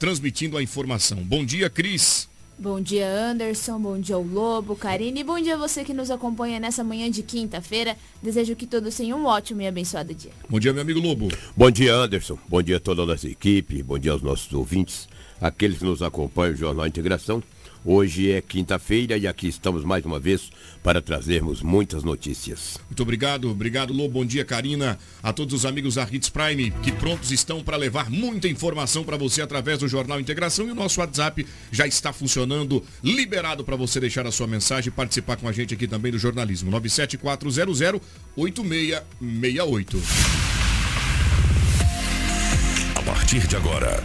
transmitindo a informação. Bom dia, Cris. Bom dia, Anderson. Bom dia ao Lobo, Karine. E bom dia a você que nos acompanha nessa manhã de quinta-feira. Desejo que todos tenham um ótimo e abençoado dia. Bom dia, meu amigo Lobo. Bom dia, Anderson. Bom dia a toda a nossa equipe. Bom dia aos nossos ouvintes, aqueles que nos acompanham no Jornal Integração. Hoje é quinta-feira e aqui estamos mais uma vez para trazermos muitas notícias. Muito obrigado, obrigado Lô, bom dia Karina, a todos os amigos da Hits Prime que prontos estão para levar muita informação para você através do Jornal Integração e o nosso WhatsApp já está funcionando, liberado para você deixar a sua mensagem e participar com a gente aqui também do jornalismo. 97400 8668. A partir de agora,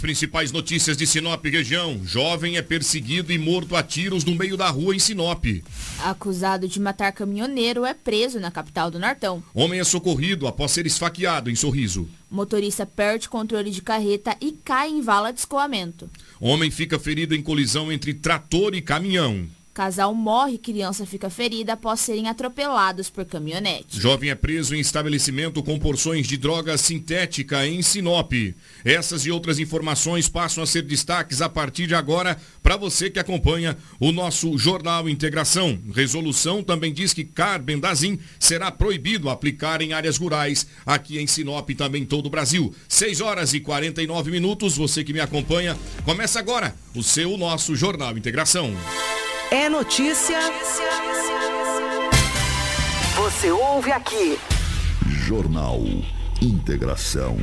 As principais notícias de Sinop região. Jovem é perseguido e morto a tiros no meio da rua em Sinop. Acusado de matar caminhoneiro é preso na capital do Nortão. Homem é socorrido após ser esfaqueado em Sorriso. Motorista perde controle de carreta e cai em vala de escoamento. Homem fica ferido em colisão entre trator e caminhão. Casal morre criança fica ferida após serem atropelados por caminhonete. Jovem é preso em estabelecimento com porções de droga sintética em Sinop. Essas e outras informações passam a ser destaques a partir de agora para você que acompanha o nosso Jornal Integração. Resolução também diz que carbendazim será proibido aplicar em áreas rurais aqui em Sinop e também em todo o Brasil. 6 horas e 49 minutos, você que me acompanha, começa agora o seu, nosso Jornal Integração. É notícia. Você ouve aqui. Jornal Integração.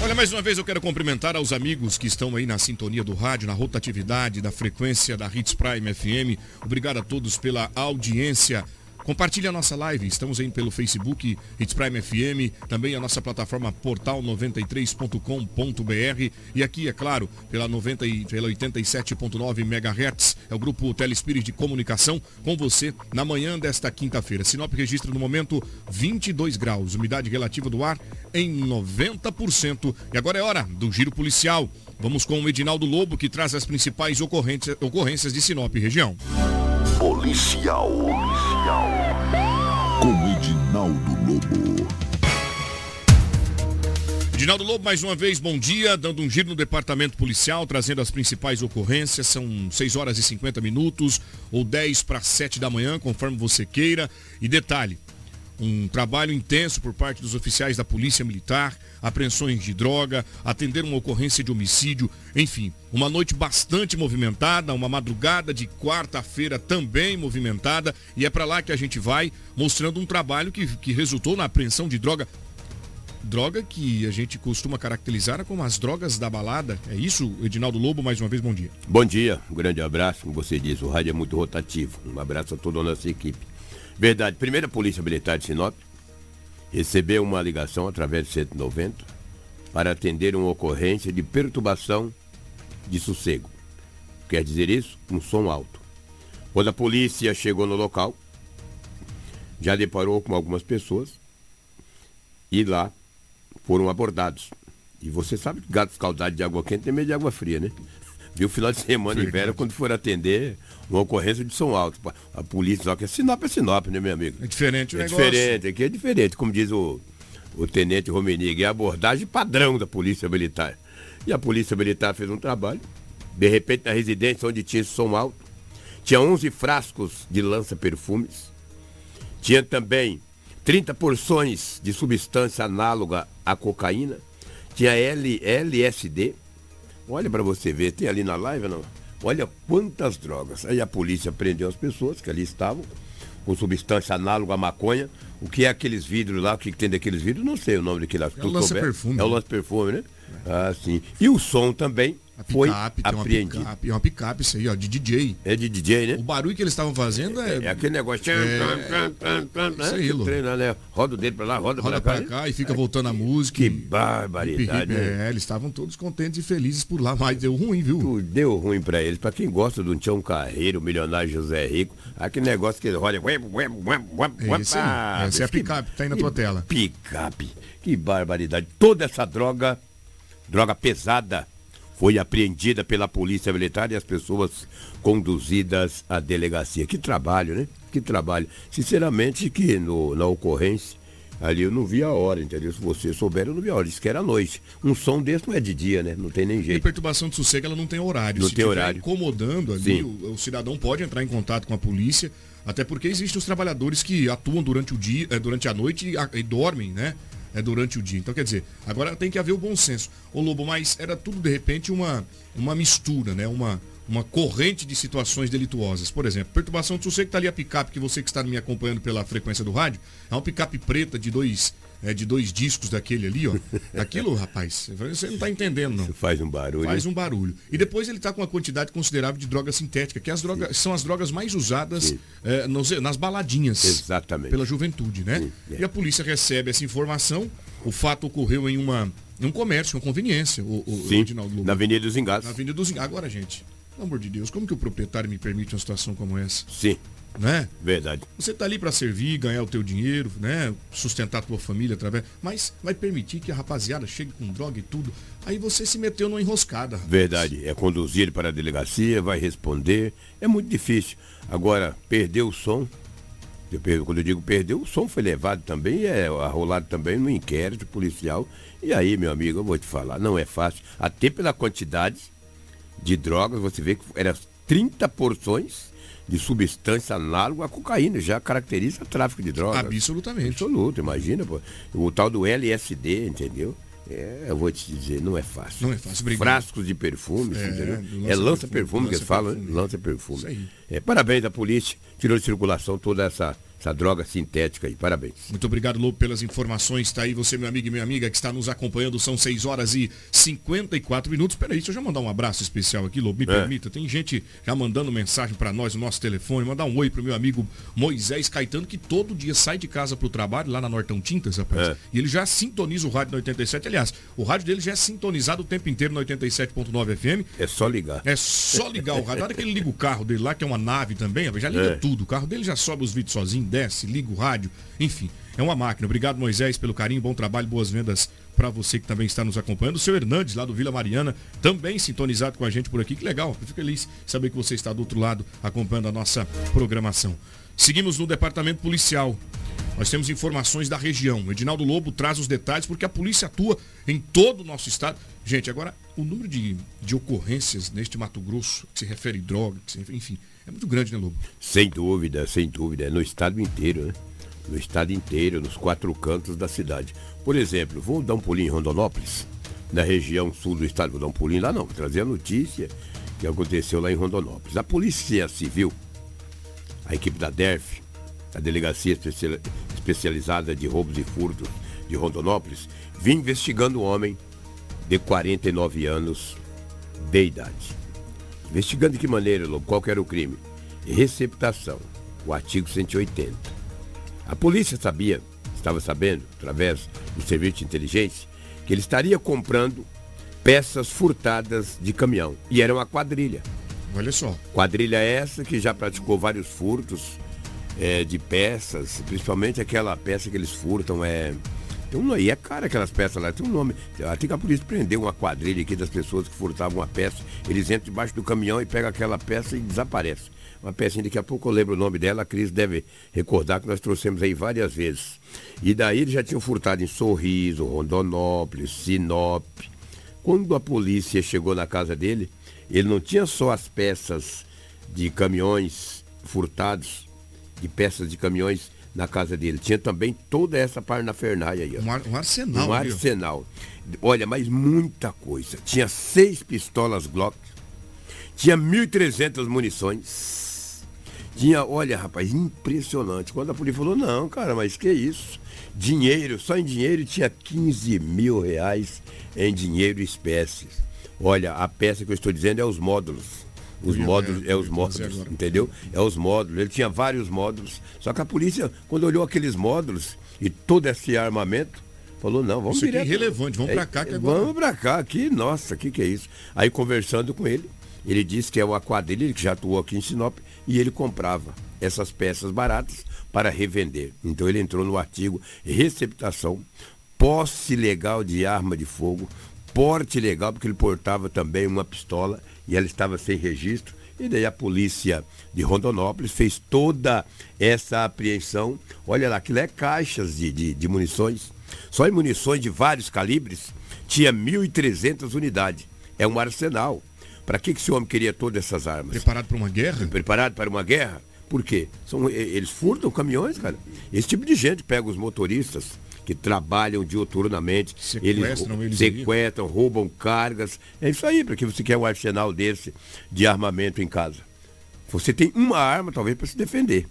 Olha, mais uma vez eu quero cumprimentar aos amigos que estão aí na sintonia do rádio, na rotatividade da frequência da Hits Prime FM. Obrigado a todos pela audiência. Compartilhe a nossa live, estamos aí pelo Facebook Hits Prime FM, também a nossa plataforma portal93.com.br e aqui, é claro, pela, 90 e, pela 87.9 MHz, é o grupo Telespirit de Comunicação com você na manhã desta quinta-feira. Sinop registra no momento 22 graus, umidade relativa do ar em 90%. E agora é hora do giro policial. Vamos com o Edinaldo Lobo que traz as principais ocorrências, ocorrências de Sinop região. Policial. Policial. Com Edinaldo Lobo. Edinaldo Lobo, mais uma vez, bom dia, dando um giro no departamento policial, trazendo as principais ocorrências. São 6 horas e 50 minutos, ou 10 para 7 da manhã, conforme você queira. E detalhe, um trabalho intenso por parte dos oficiais da Polícia Militar, apreensões de droga, atender uma ocorrência de homicídio, enfim, uma noite bastante movimentada, uma madrugada de quarta-feira também movimentada, e é para lá que a gente vai mostrando um trabalho que, que resultou na apreensão de droga. Droga que a gente costuma caracterizar como as drogas da balada. É isso, Edinaldo Lobo, mais uma vez, bom dia. Bom dia, um grande abraço. Como você diz, o rádio é muito rotativo. Um abraço a toda a nossa equipe. Verdade, primeira Polícia Militar de Sinop recebeu uma ligação através do 190 para atender uma ocorrência de perturbação de sossego. Quer dizer isso? Um som alto. Quando a polícia chegou no local, já deparou com algumas pessoas e lá foram abordados. E você sabe que gato escaldado de água quente tem medo de água fria, né? Viu final de semana em Vera quando for atender uma ocorrência de som alto. A polícia, só que é Sinop é Sinop, né, meu amigo? É diferente o é negócio. diferente, aqui é diferente, como diz o, o tenente Romenig, é a abordagem padrão da Polícia Militar. E a Polícia Militar fez um trabalho, de repente na residência onde tinha esse som alto, tinha 11 frascos de lança-perfumes, tinha também 30 porções de substância análoga à cocaína, tinha L, LSD, olha para você ver, tem ali na live não? Olha quantas drogas. Aí a polícia prendeu as pessoas que ali estavam, com substância análoga à maconha. O que é aqueles vidros lá, o que tem daqueles vidros, não sei o nome daquele. É o lança-perfume. É o lança-perfume, né? Ah, sim. E o som também, A foi picape, tem uma apreendida. picape, é uma picape isso aí, ó, de DJ. É de DJ, O né? barulho que eles estavam fazendo é, É aquele negócio. Isso aí. Treina, né? Roda o dedo pra lá, roda, roda pra pra cá. né? cá e fica voltando a música. Que barbaridade. né? É, eles estavam todos contentes e felizes por lá, mas deu ruim, viu? Tudo deu ruim pra eles. Pra quem gosta do Tião Carreiro, o milionário José Rico, aquele negócio que ele roda. É esse aí. Essa é a picape que tá aí na tua tela. Picape. Que barbaridade. Toda essa droga, droga pesada, foi apreendida pela Polícia Militar e as pessoas conduzidas à delegacia. Que trabalho, né? Que trabalho. Sinceramente, que no- na ocorrência. Ali eu não vi a hora, entendeu? Se você souber, eu não vi a hora. Disse que era noite. Um som desse não é de dia, né? Não tem nem E jeito. perturbação de sossego, ela não tem horário. Não Se tem tiver horário. incomodando ali, o, o cidadão pode entrar em contato com a polícia, até porque existem os trabalhadores que atuam durante o dia, eh, durante a noite e, a- e dormem, né? É durante o dia. Então, quer dizer, agora tem que haver o bom senso. Ô Lobo, mas era tudo de repente uma, uma mistura, né? Uma, uma corrente de situações delituosas. Por exemplo, perturbação de sossego, tá ali a picape que você que está me acompanhando pela frequência do rádio, é uma picape preta de dois, eh, de dois discos daquele ali, ó. Aquilo, rapaz, você não tá entendendo, não. Faz um barulho. Faz um barulho. E depois ele está com uma quantidade considerável de droga sintética, que as drogas, são as drogas mais usadas eh, nos- nas baladinhas. Exatamente. Pela juventude, né? Sim, é. E a polícia recebe essa informação. O fato ocorreu em, uma, em um comércio, uma conveniência. O, o, Sim, Edinaldo Lobo. na Avenida dos Engados. Na Avenida dos Engados. Agora, gente, pelo amor de Deus, como que o proprietário me permite uma situação como essa? Sim, Né? verdade. Você tá ali para servir, ganhar o teu dinheiro, né? Sustentar a tua família através. Mas vai permitir que a rapaziada chegue com droga e tudo. Aí você se meteu numa enroscada. rapaz. Verdade. É conduzir ele para a delegacia, vai responder. É muito difícil. Agora, perder o som. eu Quando eu digo perder, o som foi levado também, é arrolado também no inquérito policial. E aí, meu amigo, eu vou te falar, não é fácil. Até pela quantidade de drogas, você vê que eram 30 porções de substância análoga à cocaína, já caracteriza tráfico de drogas. Absolutamente. Absoluto, imagina, pô. O tal do LSD, entendeu? É, eu vou te dizer, não é fácil. Não é fácil, obrigado. Frascos de perfume, É, entendeu? do É lança-perfume, que eles falam, né? lança-perfume. Aí. É, parabéns à polícia, tirou de circulação toda essa, essa droga sintética aí. Parabéns. Muito obrigado, Lobo, pelas informações. Está aí você, meu amigo e minha amiga, que está nos acompanhando. São 6 horas e 54 minutos. Peraí, deixa eu já mandar um abraço especial aqui, Lobo. Me É. permita. Tem gente já mandando mensagem para nós no nosso telefone. Mandar um oi pro meu amigo Moisés Caetano, que todo dia sai de casa pro trabalho, lá na Nortão Tintas, rapaz. É. E ele já sintoniza o rádio no 87. Aliás, o rádio dele já é sintonizado o tempo inteiro no 87.9 FM. É só ligar. É só ligar o rádio. Na hora que ele liga o carro dele lá, que é uma nave também, já liga É. tudo. O carro dele já sobe os vídeos sozinho, desce, liga o rádio. Enfim, é uma máquina. Obrigado, Moisés, pelo carinho, bom trabalho, boas vendas para você que também está nos acompanhando. O seu Hernandes, lá do Vila Mariana, também sintonizado com a gente por aqui. Que legal. Fico feliz saber que você está do outro lado acompanhando a nossa programação. Seguimos no departamento policial. Nós temos informações da região. O Edinaldo Lobo traz os detalhes porque a polícia atua em todo o nosso estado. Gente, agora, o número de, de ocorrências neste Mato Grosso, que se refere a droga, enfim, é muito grande, né, Lobo? Sem dúvida, sem dúvida. É no estado inteiro, né? No estado inteiro, nos quatro cantos da cidade. Por exemplo, vou dar um pulinho em Rondonópolis, na região sul do estado. Vou dar um pulinho lá não, vou trazer a notícia que aconteceu lá em Rondonópolis. A Polícia Civil, a equipe da DERF, a Delegacia Especia- Especializada de Roubos e Furtos de Rondonópolis, vinha investigando um homem de 49 anos de idade. Investigando de que maneira, Lobo, qual que era o crime? Receptação, o artigo 180. A polícia sabia, estava sabendo, através do serviço de inteligência, que ele estaria comprando peças furtadas de caminhão. E era uma quadrilha. Olha só. Quadrilha essa que já praticou vários furtos é, de peças, principalmente aquela peça que eles furtam. É, tem um, e é cara aquelas peças lá, tem um nome. Até que a polícia prendeu uma quadrilha aqui das pessoas que furtavam uma peça. Eles entram debaixo do caminhão e pegam aquela peça e desaparecem. Uma pecinha, daqui a pouco eu lembro o nome dela, a Cris deve recordar que nós trouxemos aí várias vezes. E daí eles já tinham furtado em Sorriso, Rondonópolis, Sinop. Quando a polícia chegou na casa dele, ele não tinha só as peças de caminhões furtados, de peças de caminhões na casa dele. Tinha também toda essa parnafernália aí. ó. Um, ar- um arsenal. Um arsenal. Olha, mas muita coisa. Tinha seis pistolas Glock. Tinha 1.300 munições. Tinha, olha, rapaz, impressionante. Quando a polícia falou, não, cara, mas que isso? Dinheiro, só em dinheiro tinha 15 mil reais em dinheiro e espécies. Olha, a peça que eu estou dizendo é os módulos. Os módulos, é, é os módulos, entendeu? É os módulos. Ele tinha vários módulos. Só que a polícia, quando olhou aqueles módulos e todo esse armamento, falou, não, vamos Isso é direto. irrelevante, vamos pra cá que agora- Vamos pra cá, aqui, nossa, o que, que é isso? Aí conversando com ele, ele disse que é uma quadrilha, que já atuou aqui em Sinop, e ele comprava essas peças baratas para revender. Então ele entrou no artigo receptação, posse legal de arma de fogo, porte legal, porque ele portava também uma pistola e ela estava sem registro. E daí a polícia de Rondonópolis fez toda essa apreensão. Olha lá, aquilo é caixas de, de, de munições. Só em munições de vários calibres tinha 1.300 unidades. É um arsenal. Para que, que esse homem queria todas essas armas? Preparado para uma guerra? preparado para uma guerra? Por quê? São, eles furtam caminhões, cara. Esse tipo de gente pega os motoristas que trabalham diuturnamente, Sequestram eles sequestram, roubam cargas. É isso aí, porque você quer um arsenal desse de armamento em casa. Você tem uma arma, talvez, para se defender.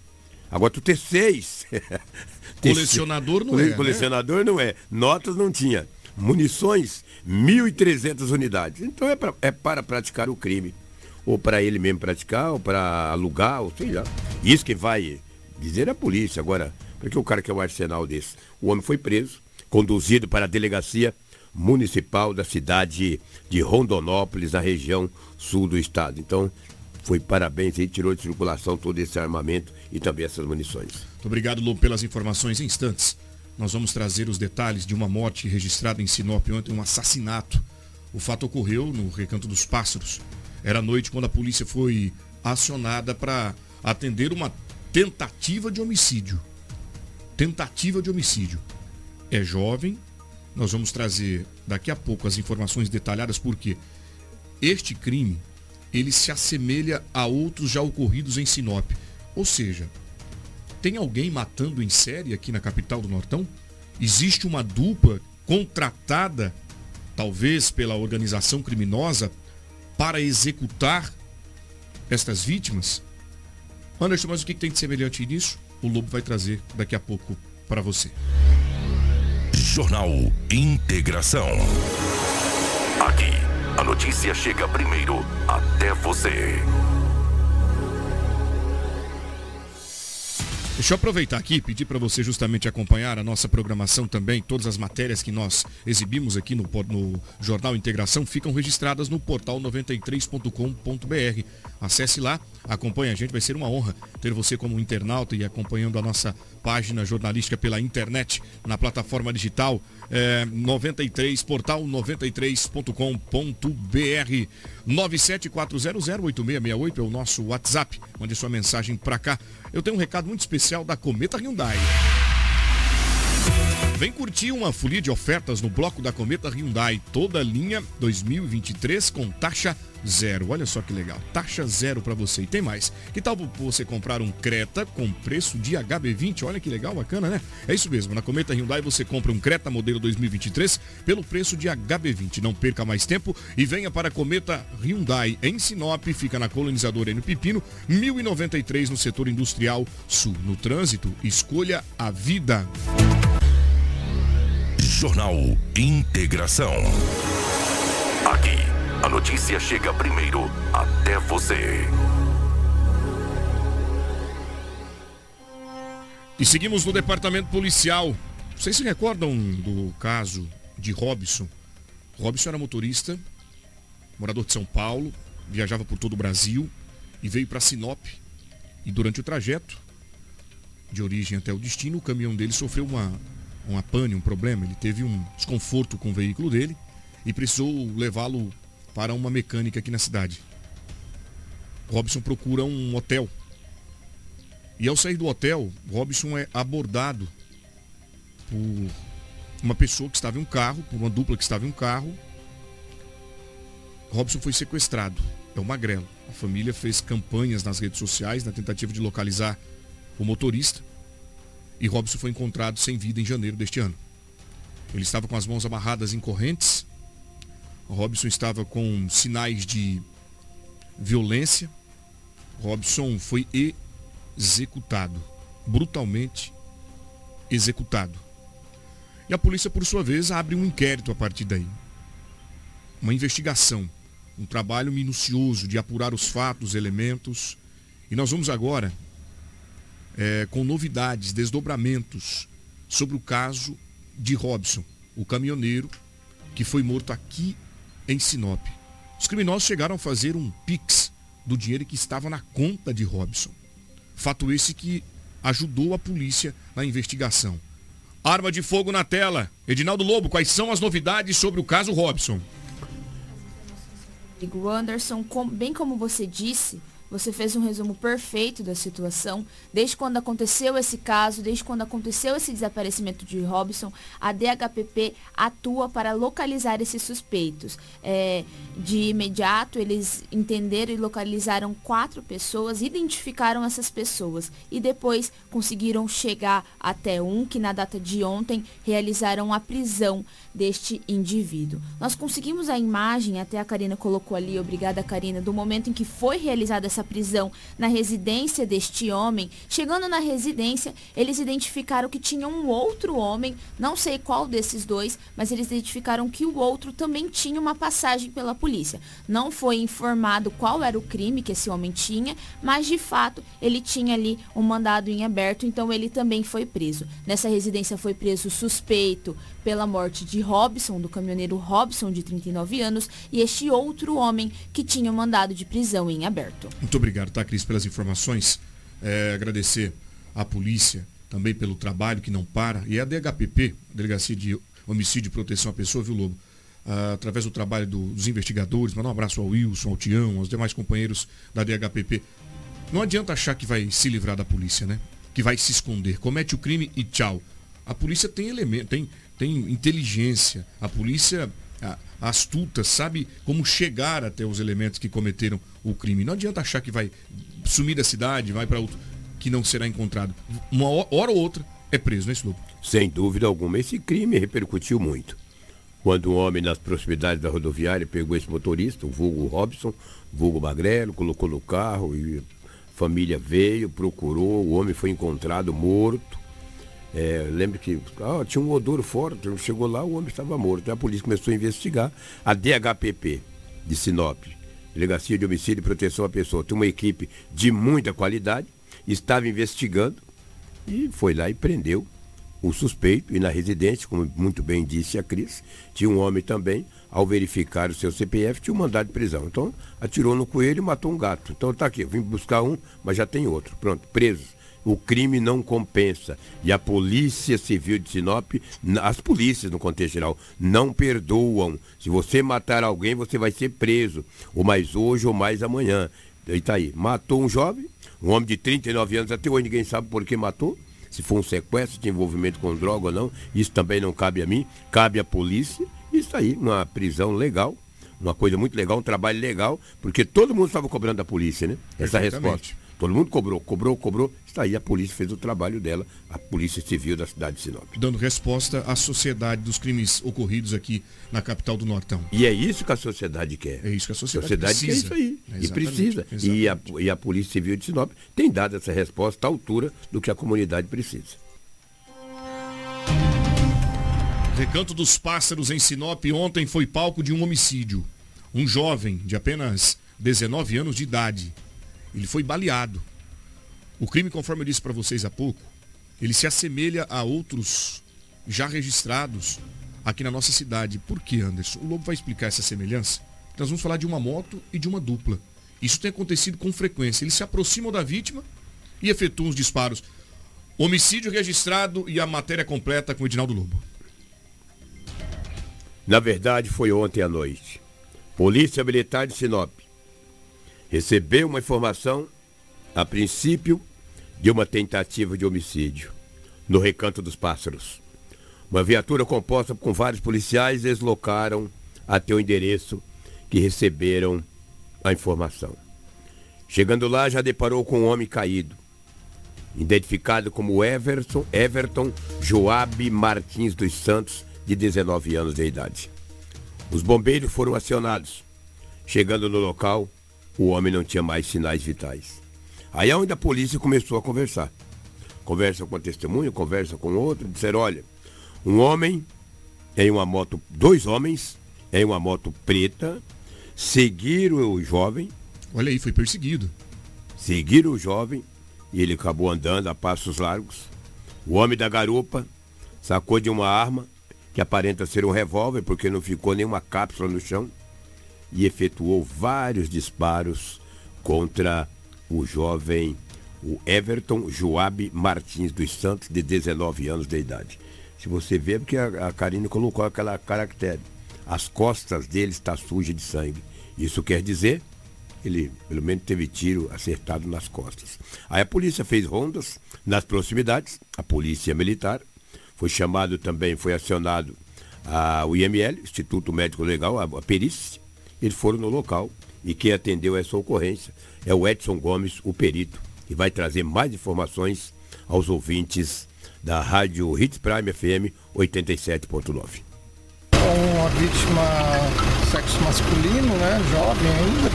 Agora tu ter seis. Colecionador não Cole- é, né? Colecionador não é. Notas não tinha. Munições, 1.300 unidades. Então é, pra- é para praticar o crime. Ou para ele mesmo praticar, ou para alugar, ou sei lá. Isso que vai dizer a polícia. Agora, porque o cara quer um arsenal desse? O homem foi preso, conduzido para a delegacia municipal da cidade de Rondonópolis, na região sul do estado. Então, foi parabéns aí, tirou de circulação todo esse armamento e também essas munições. Muito obrigado, Lobo, pelas informações. Em instantes, nós vamos trazer os detalhes de uma morte registrada em Sinop ontem, um assassinato. O fato ocorreu no Recanto dos Pássaros. Era noite quando a polícia foi acionada para atender uma tentativa de homicídio. Tentativa de homicídio. É jovem. Nós vamos trazer daqui a pouco as informações detalhadas porque este crime ele se assemelha a outros já ocorridos em Sinop. Ou seja, tem alguém matando em série aqui na capital do Nortão? Existe uma dupla contratada, talvez pela organização criminosa, para executar estas vítimas? Anderson, mas o que tem de semelhante nisso? O Lobo vai trazer daqui a pouco para você. Jornal Integração. Aqui, a notícia chega primeiro até você. Deixa eu aproveitar aqui e pedir para você justamente acompanhar a nossa programação também. Todas as matérias que nós exibimos aqui no, no Jornal Integração ficam registradas no portal 93.com.br. Acesse lá, acompanhe a gente, vai ser uma honra ter você como internauta e acompanhando a nossa página jornalística pela internet, na plataforma digital é, 93, portal 93.com.br. 974008668 é o nosso WhatsApp. Mande sua mensagem para cá. Eu tenho um recado muito especial da Cometa Hyundai. Vem curtir uma folia de ofertas no bloco da Cometa Hyundai, toda linha 2023 com taxa zero. Olha só que legal, taxa zero para você. E tem mais. Que tal você comprar um Creta com preço de HB20? Olha que legal, bacana, né? É isso mesmo. Na Cometa Hyundai você compra um Creta modelo 2023 pelo preço de HB20. Não perca mais tempo e venha para a Cometa Hyundai em Sinop, fica na colonizadora N Pepino, 1093 no setor industrial sul. No trânsito, escolha a vida. Jornal Integração. Aqui, a notícia chega primeiro até você. E seguimos no departamento policial. Vocês se recordam do caso de Robson? Robson era motorista, morador de São Paulo, viajava por todo o Brasil e veio para Sinop. E durante o trajeto, de origem até o destino, o caminhão dele sofreu uma, uma pane, um problema. Ele teve um desconforto com o veículo dele e precisou levá-lo para uma mecânica aqui na cidade. Robson procura um hotel e ao sair do hotel, Robson é abordado por uma pessoa que estava em um carro, por uma dupla que estava em um carro. Robson foi sequestrado. É o Magrelo. A família fez campanhas nas redes sociais na tentativa de localizar o motorista. E Robson foi encontrado sem vida em janeiro deste ano. Ele estava com as mãos amarradas em correntes. Robson estava com sinais de violência. Robson foi executado, brutalmente executado. E a polícia, por sua vez, abre um inquérito a partir daí. Uma investigação. um trabalho minucioso de apurar os fatos, elementos. E nós vamos agora é, com novidades, desdobramentos sobre o caso de Robson, o caminhoneiro que foi morto aqui em Sinop. Os criminosos chegaram a fazer um pix do dinheiro que estava na conta de Robson. Fato esse que ajudou a polícia na investigação. Arma de fogo na tela. Edinaldo Lobo, quais são as novidades sobre o caso Robson? Anderson, bem como você disse, você fez um resumo perfeito da situação. Desde quando aconteceu esse caso, desde quando aconteceu esse desaparecimento de Robson, a DHPP atua para localizar esses suspeitos. É, de imediato, eles entenderam e localizaram quatro pessoas, identificaram essas pessoas e depois conseguiram chegar até um que, na data de ontem, realizaram a prisão deste indivíduo. Nós conseguimos a imagem, até a Karina colocou ali, obrigada Karina, do momento em que foi realizada essa prisão na residência deste homem. Chegando na residência, eles identificaram que tinha um outro homem, não sei qual desses dois, mas eles identificaram que o outro também tinha uma passagem pela polícia. Não foi informado qual era o crime que esse homem tinha, mas de fato ele tinha ali um mandado em aberto, então ele também foi preso. Nessa residência foi preso suspeito pela morte de Robson, do caminhoneiro Robson, de 39 anos, e este outro homem que tinha um mandado de prisão em aberto. Muito obrigado, tá, Cris, pelas informações. É, agradecer à polícia também pelo trabalho que não para. E a DHPP, Delegacia de Homicídio e Proteção à Pessoa, viu, Lobo? Ah, através do trabalho do, dos investigadores, mandar um abraço ao Wilson, ao Tião, aos demais companheiros da DHPP. Não adianta achar que vai se livrar da polícia, né? Que vai se esconder. Comete o crime e tchau. A polícia tem elemento, tem, tem inteligência. A polícia astuta sabe como chegar até os elementos que cometeram o crime. Não adianta achar que vai sumir da cidade, vai para outro, que não será encontrado. Uma hora ou outra é preso, não é isso? Sem dúvida alguma. Esse crime repercutiu muito. Quando um homem nas proximidades da rodoviária pegou esse motorista, o vulgo Robson, vulgo Magrelo, colocou no carro e a família veio, procurou, o homem foi encontrado morto é, lembro que ah, tinha um odor forte, chegou lá, o homem estava morto. a polícia começou a investigar. A DHPP de Sinop, Delegacia de Homicídio e Proteção à Pessoa, tem uma equipe de muita qualidade, estava investigando e foi lá e prendeu o suspeito. E na residência, como muito bem disse a Cris, tinha um homem também, ao verificar o seu CPF, tinha um mandado de prisão. Então, atirou no coelho e matou um gato. Então, está aqui, eu vim buscar um, mas já tem outro. Pronto, presos o crime não compensa. E a Polícia Civil de Sinop, as polícias no contexto geral, não perdoam. Se você matar alguém, você vai ser preso. Ou mais hoje ou mais amanhã. E tá aí. Matou um jovem, um homem de 39 anos, até hoje ninguém sabe por que matou. Se foi um sequestro, de envolvimento com droga ou não, isso também não cabe a mim, cabe à polícia. Isso aí, uma prisão legal, uma coisa muito legal, um trabalho legal, porque todo mundo estava cobrando da polícia, né? Essa resposta. Todo mundo cobrou, cobrou, cobrou. Está aí, a polícia fez o trabalho dela, a Polícia Civil da cidade de Sinop. Dando resposta à sociedade dos crimes ocorridos aqui na capital do Nortão. E é isso que a sociedade quer. É isso que a sociedade, a sociedade precisa. quer isso aí. É e precisa. E a, e a Polícia Civil de Sinop tem dado essa resposta à altura do que a comunidade precisa. Recanto dos Pássaros em Sinop ontem foi palco de um homicídio. Um jovem de apenas 19 anos de idade ele foi baleado. O crime, conforme eu disse para vocês há pouco, ele se assemelha a outros já registrados aqui na nossa cidade. Por que, Anderson? O Lobo vai explicar essa semelhança. Nós vamos falar de uma moto e de uma dupla. Isso tem acontecido com frequência. Eles se aproximam da vítima e efetuam os disparos. Homicídio registrado e a matéria completa com o Edinaldo Lobo. Na verdade, foi ontem à noite. Polícia Militar de Sinop recebeu uma informação, a princípio, de uma tentativa de homicídio no Recanto dos Pássaros. Uma viatura composta com vários policiais deslocaram até o endereço que receberam a informação. Chegando lá, já deparou com um homem caído, identificado como Everton, Everton Joab Martins dos Santos, de 19 anos de idade. Os bombeiros foram acionados. Chegando no local, o homem não tinha mais sinais vitais. Aí é onde a polícia começou a conversar. Conversa com a testemunha, conversa com outro, disseram, olha, um homem em uma moto, dois homens em uma moto preta, seguiram o jovem. Olha aí, foi perseguido. Seguiram o jovem e ele acabou andando a passos largos. O homem da garupa sacou de uma arma que aparenta ser um revólver, porque não ficou nenhuma cápsula no chão, e efetuou vários disparos contra o jovem o Everton Joab Martins dos Santos, de 19 anos de idade. Se você vê, é porque a, Karine colocou aquela caractere. As costas dele está suja de sangue. Isso quer dizer ele pelo menos teve tiro acertado nas costas. Aí a polícia fez rondas nas proximidades, a polícia militar, foi chamado também, foi acionado a, o IML, Instituto Médico Legal, a, a perícia, eles foram no local e quem atendeu essa ocorrência é o Edson Gomes, o perito, que vai trazer mais informações aos ouvintes da Rádio Hits Prime FM 87.9. Uma vítima sexo masculino, né, jovem ainda,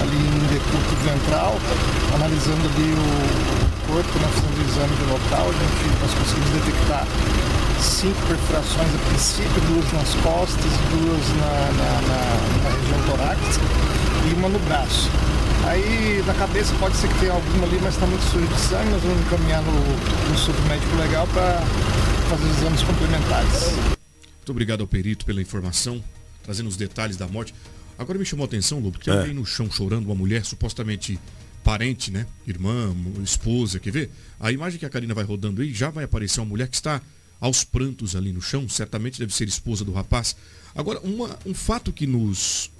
ali em decúbito ventral, analisando ali o corpo, né, fazendo o exame do local, a gente, nós conseguimos detectar cinco perfurações a princípio, duas nas costas, duas na, na, na, na região torácica e uma no braço. Aí na cabeça pode ser que tenha alguma ali, mas está muito sujo de sangue, nós vamos encaminhar no, no Instituto Médico Legal para fazer os exames complementares. Muito obrigado ao perito pela informação, trazendo os detalhes da morte. Agora me chamou a atenção, Lobo, que tem é. alguém no chão chorando, uma mulher supostamente parente, né? Irmã, esposa, quer ver? A imagem que a Karina vai rodando aí já vai aparecer uma mulher que está aos prantos ali no chão, certamente deve ser esposa do rapaz. Agora, uma, um fato que nos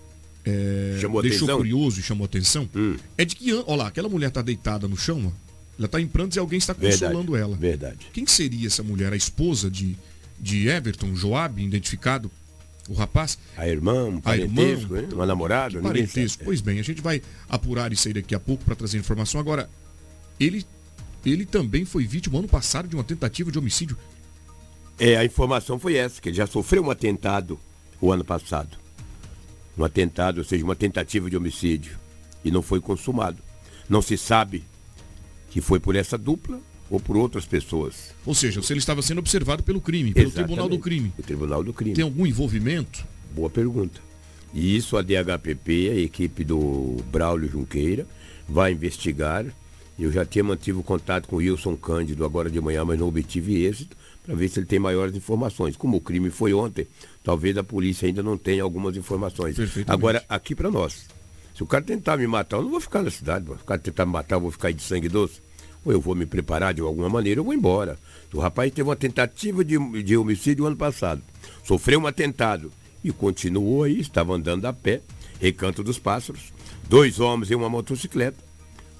é, deixou atenção? curioso e chamou atenção hum. é de que, olha lá, aquela mulher está deitada no chão, ó, ela está em prantos e alguém está consolando verdade, ela. Verdade. Quem seria essa mulher? A esposa de, de Everton, Joab, identificado? O rapaz? A irmã, um parentesco, a irmã, uma namorada? Parentesco. Pois bem, a gente vai apurar isso aí daqui a pouco para trazer informação. Agora, ele, ele também foi vítima ano passado de uma tentativa de homicídio. É, a informação foi essa, que ele já sofreu um atentado o ano passado. Um atentado, ou seja, uma tentativa de homicídio. E não foi consumado. Não se sabe que foi por essa dupla ou por outras pessoas. Ou seja, se ele estava sendo observado pelo crime, pelo Exatamente, Tribunal do Crime. O Tribunal do Crime. Tem algum envolvimento? Boa pergunta. E isso a DHPP, a equipe do Braulio Junqueira, vai investigar. Eu já tinha mantido contato com o Wilson Cândido agora de manhã, mas não obtive êxito para ver se ele tem maiores informações. Como o crime foi ontem, talvez a polícia ainda não tenha algumas informações. Agora, aqui para nós, se o cara tentar me matar, eu não vou ficar na cidade. Se o cara tentar me matar, eu vou ficar de sangue doce. Ou eu vou me preparar de alguma maneira, eu vou embora. O rapaz teve uma tentativa de, de homicídio ano passado. Sofreu um atentado e continuou aí, estava andando a pé, recanto dos pássaros. Dois homens em uma motocicleta.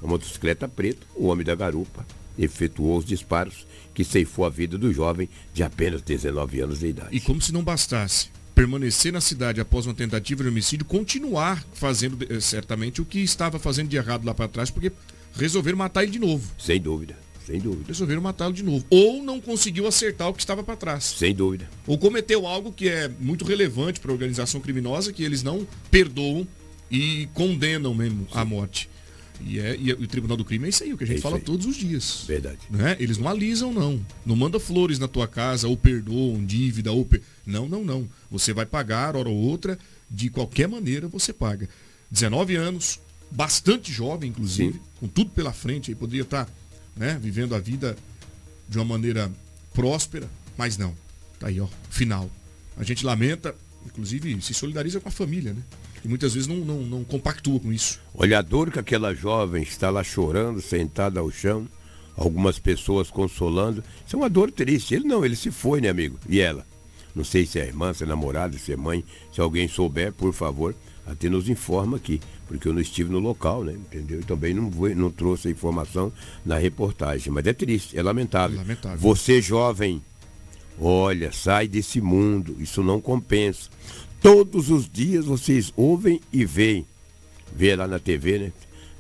Uma motocicleta preta, o homem da garupa efetuou os disparos que ceifou a vida do jovem de apenas 19 anos de idade. E como se não bastasse permanecer na cidade após uma tentativa de homicídio, continuar fazendo eh, certamente o que estava fazendo de errado lá para trás, porque resolveram matar ele de novo. Sem dúvida. Sem dúvida. Resolveram matá-lo de novo. Ou não conseguiu acertar o que estava para trás. Sem dúvida. Ou cometeu algo que é muito relevante para a organização criminosa, que eles não perdoam e condenam mesmo Sim. a morte. E, é, e, o Tribunal do Crime é isso aí, o que a gente é fala aí. todos os dias. Verdade. Né? Eles não alisam, não. Não manda flores na tua casa, ou perdoam dívida, ou. Per... Não, não, não. Você vai pagar, hora ou outra, de qualquer maneira você paga. 19 anos, bastante jovem, inclusive, Sim. com tudo pela frente, aí poderia estar né, vivendo a vida de uma maneira próspera, mas não. Tá aí, ó, final. A gente lamenta, inclusive se solidariza com a família, né? e muitas vezes não, não, não compactua com isso. Olha a dor que aquela jovem está lá chorando, sentada ao chão, algumas pessoas consolando. Isso é uma dor triste. Ele não, ele se foi, né, amigo? E ela? Não sei se é irmã, se é namorada, se é mãe. Se alguém souber, por favor, até nos informa aqui, porque eu não estive no local, né? Entendeu? E também não, vou, não trouxe a informação na reportagem. Mas é triste, é lamentável. É lamentável. Você, jovem, olha, sai desse mundo, isso não compensa. Todos os dias vocês ouvem e veem. Vê lá na TV, né?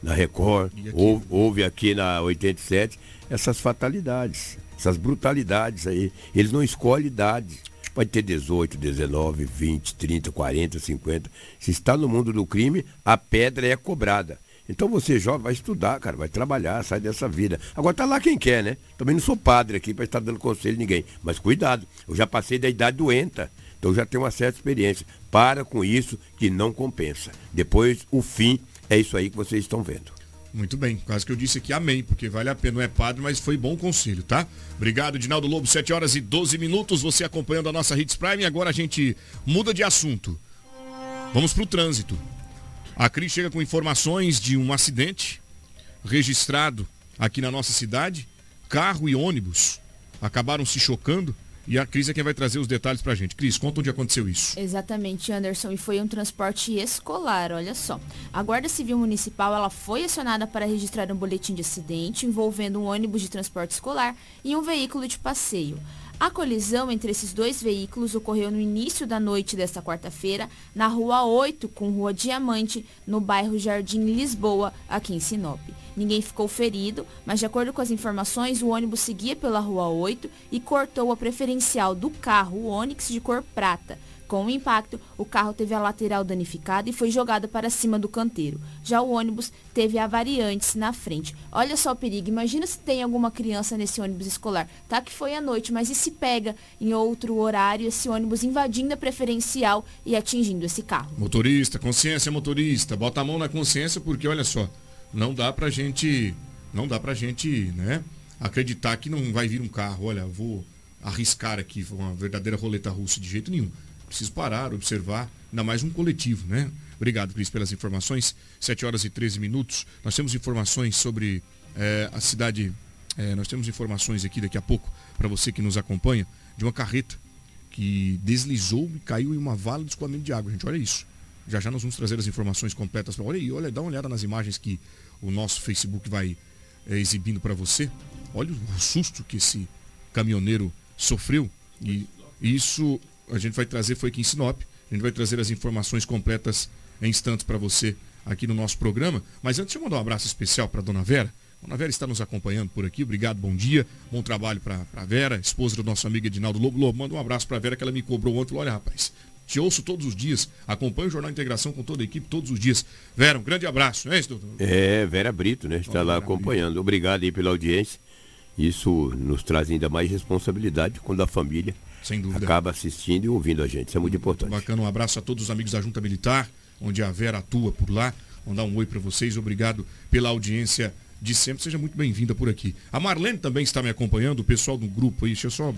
Na Record, ouve, ouve aqui na 87, essas fatalidades, essas brutalidades aí. Eles não escolhem idade. Pode ter 18, 19, 20, 30, 40, 50. Se está no mundo do crime, a pedra é cobrada. Então você jovem vai estudar, cara, vai trabalhar, sai dessa vida. Agora tá lá quem quer, né? Também não sou padre aqui para estar dando conselho a ninguém. Mas cuidado, eu já passei da idade doenta Então já tem uma certa experiência. Para com isso que não compensa. Depois, o fim é isso aí que vocês estão vendo. Muito bem, quase que eu disse aqui amém, porque vale a pena, não é padre, mas foi bom conselho, tá? Obrigado, Dinaldo Lobo, 7 horas e 12 minutos, você acompanhando a nossa Hits Prime, agora a gente muda de assunto. Vamos para o trânsito. A Cris chega com informações de um acidente registrado aqui na nossa cidade. Carro e ônibus acabaram se chocando e a Cris é quem vai trazer os detalhes pra gente. Cris, conta onde aconteceu isso. Exatamente, Anderson. E foi um transporte escolar, olha só. A Guarda Civil Municipal ela foi acionada para registrar um boletim de acidente envolvendo um ônibus de transporte escolar e um veículo de passeio. A colisão entre esses dois veículos ocorreu no início da noite desta quarta-feira, na Rua 8 com Rua Diamante, no bairro Jardim Lisboa, aqui em Sinop. Ninguém ficou ferido, mas de acordo com as informações, o ônibus seguia pela Rua 8 e cortou a preferencial do carro, Onix de cor prata. Com o impacto, o carro teve a lateral danificada e foi jogado para cima do canteiro. Já o ônibus teve a variantes na frente. Olha só o perigo. Imagina se tem alguma criança nesse ônibus escolar. Tá que foi à noite, mas e se pega em outro horário esse ônibus invadindo a preferencial e atingindo esse carro? Motorista, consciência motorista, bota a mão na consciência porque olha só, não dá pra gente, não dá pra gente, né, acreditar que não vai vir um carro. Olha, vou arriscar aqui uma verdadeira roleta russa de jeito nenhum preciso parar, observar, ainda mais um coletivo, né? Obrigado, Cris, pelas informações. 7 horas e 13 minutos. Nós temos informações sobre é, a cidade. É, nós temos informações aqui daqui a pouco, para você que nos acompanha, de uma carreta que deslizou e caiu em uma vala de escoamento de água. Gente, olha isso. Já já nós vamos trazer as informações completas. Olha aí, olha, dá uma olhada nas imagens que o nosso Facebook vai é, exibindo para você. Olha o susto que esse caminhoneiro sofreu. E isso a gente vai trazer foi aqui em Sinop. A gente vai trazer as informações completas em instantes para você aqui no nosso programa. Mas antes, eu mandar um abraço especial para dona Vera. Dona Vera está nos acompanhando por aqui. Obrigado, bom dia. Bom trabalho para a Vera, esposa do nosso amigo Edinaldo Lobo. Lobo, manda um abraço para a Vera que ela me cobrou ontem. Olha, rapaz, te ouço todos os dias. Acompanho o Jornal Integração com toda a equipe todos os dias. Vera, um grande abraço, não é isso, doutor? É, Vera Brito, né? Está lá acompanhando. Brito. Obrigado aí pela audiência. Isso nos traz ainda mais responsabilidade quando a família sem dúvida. acaba assistindo e ouvindo a gente. Isso é muito importante. Bacana, um abraço a todos os amigos da Junta Militar, onde a Vera atua por lá. Mandar um oi para vocês. Obrigado pela audiência de sempre. Seja muito bem-vinda por aqui. A Marlene também está me acompanhando, o pessoal do grupo aí. Deixa eu só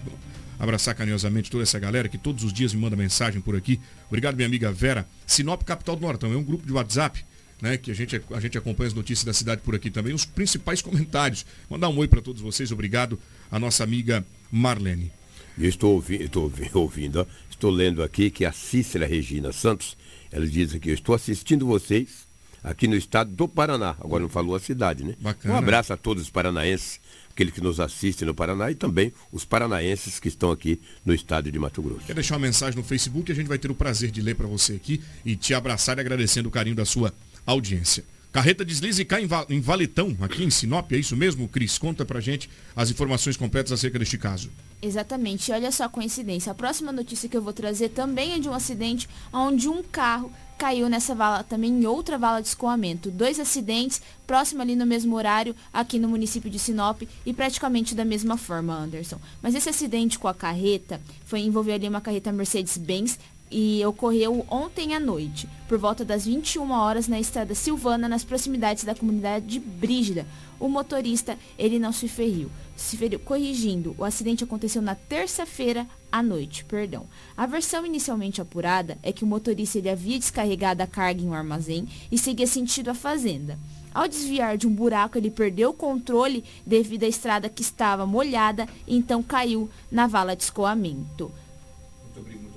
abraçar carinhosamente toda essa galera que todos os dias me manda mensagem por aqui. Obrigado, minha amiga Vera. Sinop Capital do Nortão. É um grupo de WhatsApp. Né, que a gente, a gente acompanha as notícias da cidade por aqui também, os principais comentários. Mandar um oi para todos vocês, obrigado a nossa amiga Marlene. Eu estou ouvindo, estou ouvindo, estou lendo aqui que a Cícera Regina Santos, ela diz aqui, eu estou assistindo vocês aqui no estado do Paraná. Agora não falou a cidade, né? Bacana. Um abraço a todos os paranaenses, aqueles que nos assistem no Paraná e também os paranaenses que estão aqui no estado de Mato Grosso. Quer deixar uma mensagem no Facebook, a gente vai ter o prazer de ler para você aqui e te abraçar e agradecendo o carinho da sua audiência. Carreta desliza e cai em Valetão, aqui em Sinop, é isso mesmo, Cris? Conta pra gente as informações completas acerca deste caso. Exatamente, olha só a coincidência. A próxima notícia que eu vou trazer também é de um acidente onde um carro caiu nessa vala, também em outra vala de escoamento. Dois acidentes, próximo ali no mesmo horário, aqui no município de Sinop, e praticamente da mesma forma, Anderson. Mas esse acidente com a carreta foi envolver ali uma carreta Mercedes-Benz e ocorreu ontem à noite, por volta das 21 horas na estrada Silvana, nas proximidades da comunidade de Brígida. O motorista, ele não se feriu. Se feriu, corrigindo, o acidente aconteceu na terça-feira à noite, perdão. A versão inicialmente apurada é que o motorista ele havia descarregado a carga em um armazém e seguia sentido a fazenda. Ao desviar de um buraco, ele perdeu o controle devido à estrada que estava molhada e então caiu na vala de escoamento.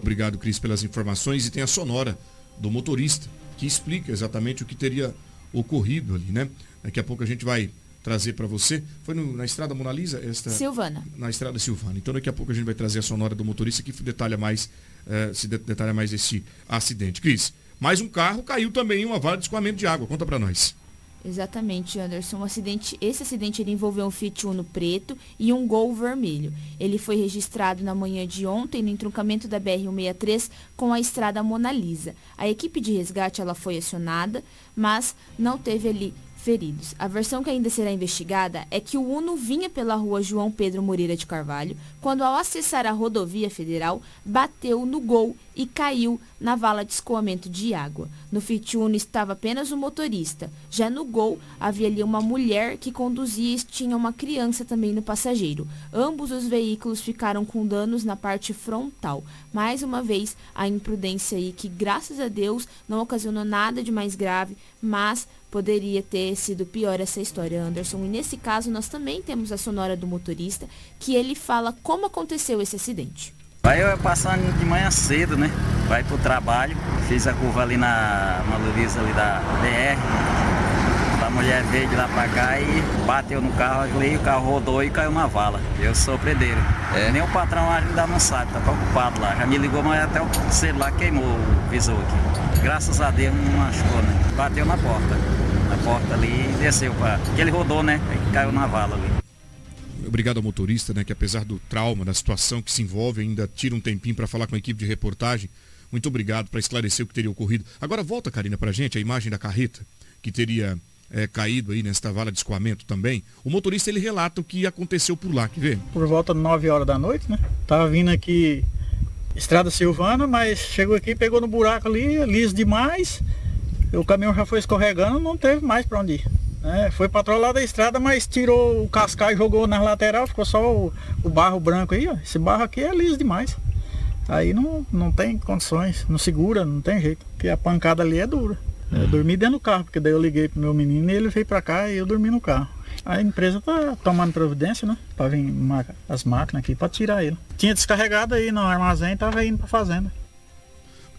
Obrigado, Cris, pelas informações. E tem a sonora do motorista, que explica exatamente o que teria ocorrido ali, né? Daqui a pouco a gente vai trazer para você. Foi no, na estrada Mona Lisa? Esta, Silvana. Na estrada Silvana. Então daqui a pouco a gente vai trazer a sonora do motorista que detalha mais, eh, se detalha mais esse acidente. Cris, mais um carro caiu também em uma vala de escoamento de água. Conta para nós. Exatamente, Anderson. Um acidente, esse acidente ele envolveu um Fiat Uno preto e um Gol vermelho. Ele foi registrado na manhã de ontem no entroncamento da BR-163 com a estrada Mona Lisa. A equipe de resgate ela foi acionada, mas não teve ali feridos. A versão que ainda será investigada é que o Uno vinha pela rua João Pedro Moreira de Carvalho, quando ao acessar a rodovia federal, bateu no gol e caiu na vala de escoamento de água. No Fiat Uno estava apenas o motorista. Já no Gol, havia ali uma mulher que conduzia e tinha uma criança também no passageiro. Ambos os veículos ficaram com danos na parte frontal. Mais uma vez, a imprudência aí que, graças a Deus, não ocasionou nada de mais grave, mas poderia ter sido pior essa história, Anderson. E nesse caso, nós também temos a sonora do motorista, que ele fala como aconteceu esse acidente. Vai eu passando de manhã cedo, né? Vai pro trabalho, fiz a curva ali na, Luiza ali da BR. A mulher veio de lá pra cá e bateu no carro ali, o carro rodou e caiu na vala. Eu sou predeiro. É. Nem o patrão ainda não sabe, tá preocupado lá. Já me ligou, mas até o celular queimou o visor aqui. Graças a Deus não machucou, né? Bateu na porta. Porta ali e desceu para. Ele rodou, né? Aí caiu na vala ali obrigado ao motorista, né, que apesar do trauma, da situação que se envolve, ainda tira um tempinho para falar com a equipe de reportagem. Muito obrigado para esclarecer o que teria ocorrido. Agora volta, Karina, para a gente a imagem da carreta que teria é, caído aí nesta vala de escoamento também. O motorista ele relata o que aconteceu por lá, que vê? Por volta de 9 horas da noite, né? Tava vindo aqui Estrada Silvana, mas chegou aqui, pegou no buraco ali, liso demais. O caminhão já foi escorregando, não teve mais para onde ir. É, foi patrolada a estrada, mas tirou o cascai e jogou na lateral, ficou só o, o, barro branco aí, ó. Esse barro aqui é liso demais. Aí não, não tem condições, não segura, não tem jeito. Porque a pancada ali é dura. Eu uhum. dormi dentro do carro, porque daí eu liguei pro meu menino e ele veio para cá e eu dormi no carro. A empresa tá tomando providência, né? Para vir as máquinas aqui para tirar ele. Tinha descarregado aí no armazém e tava indo pra fazenda.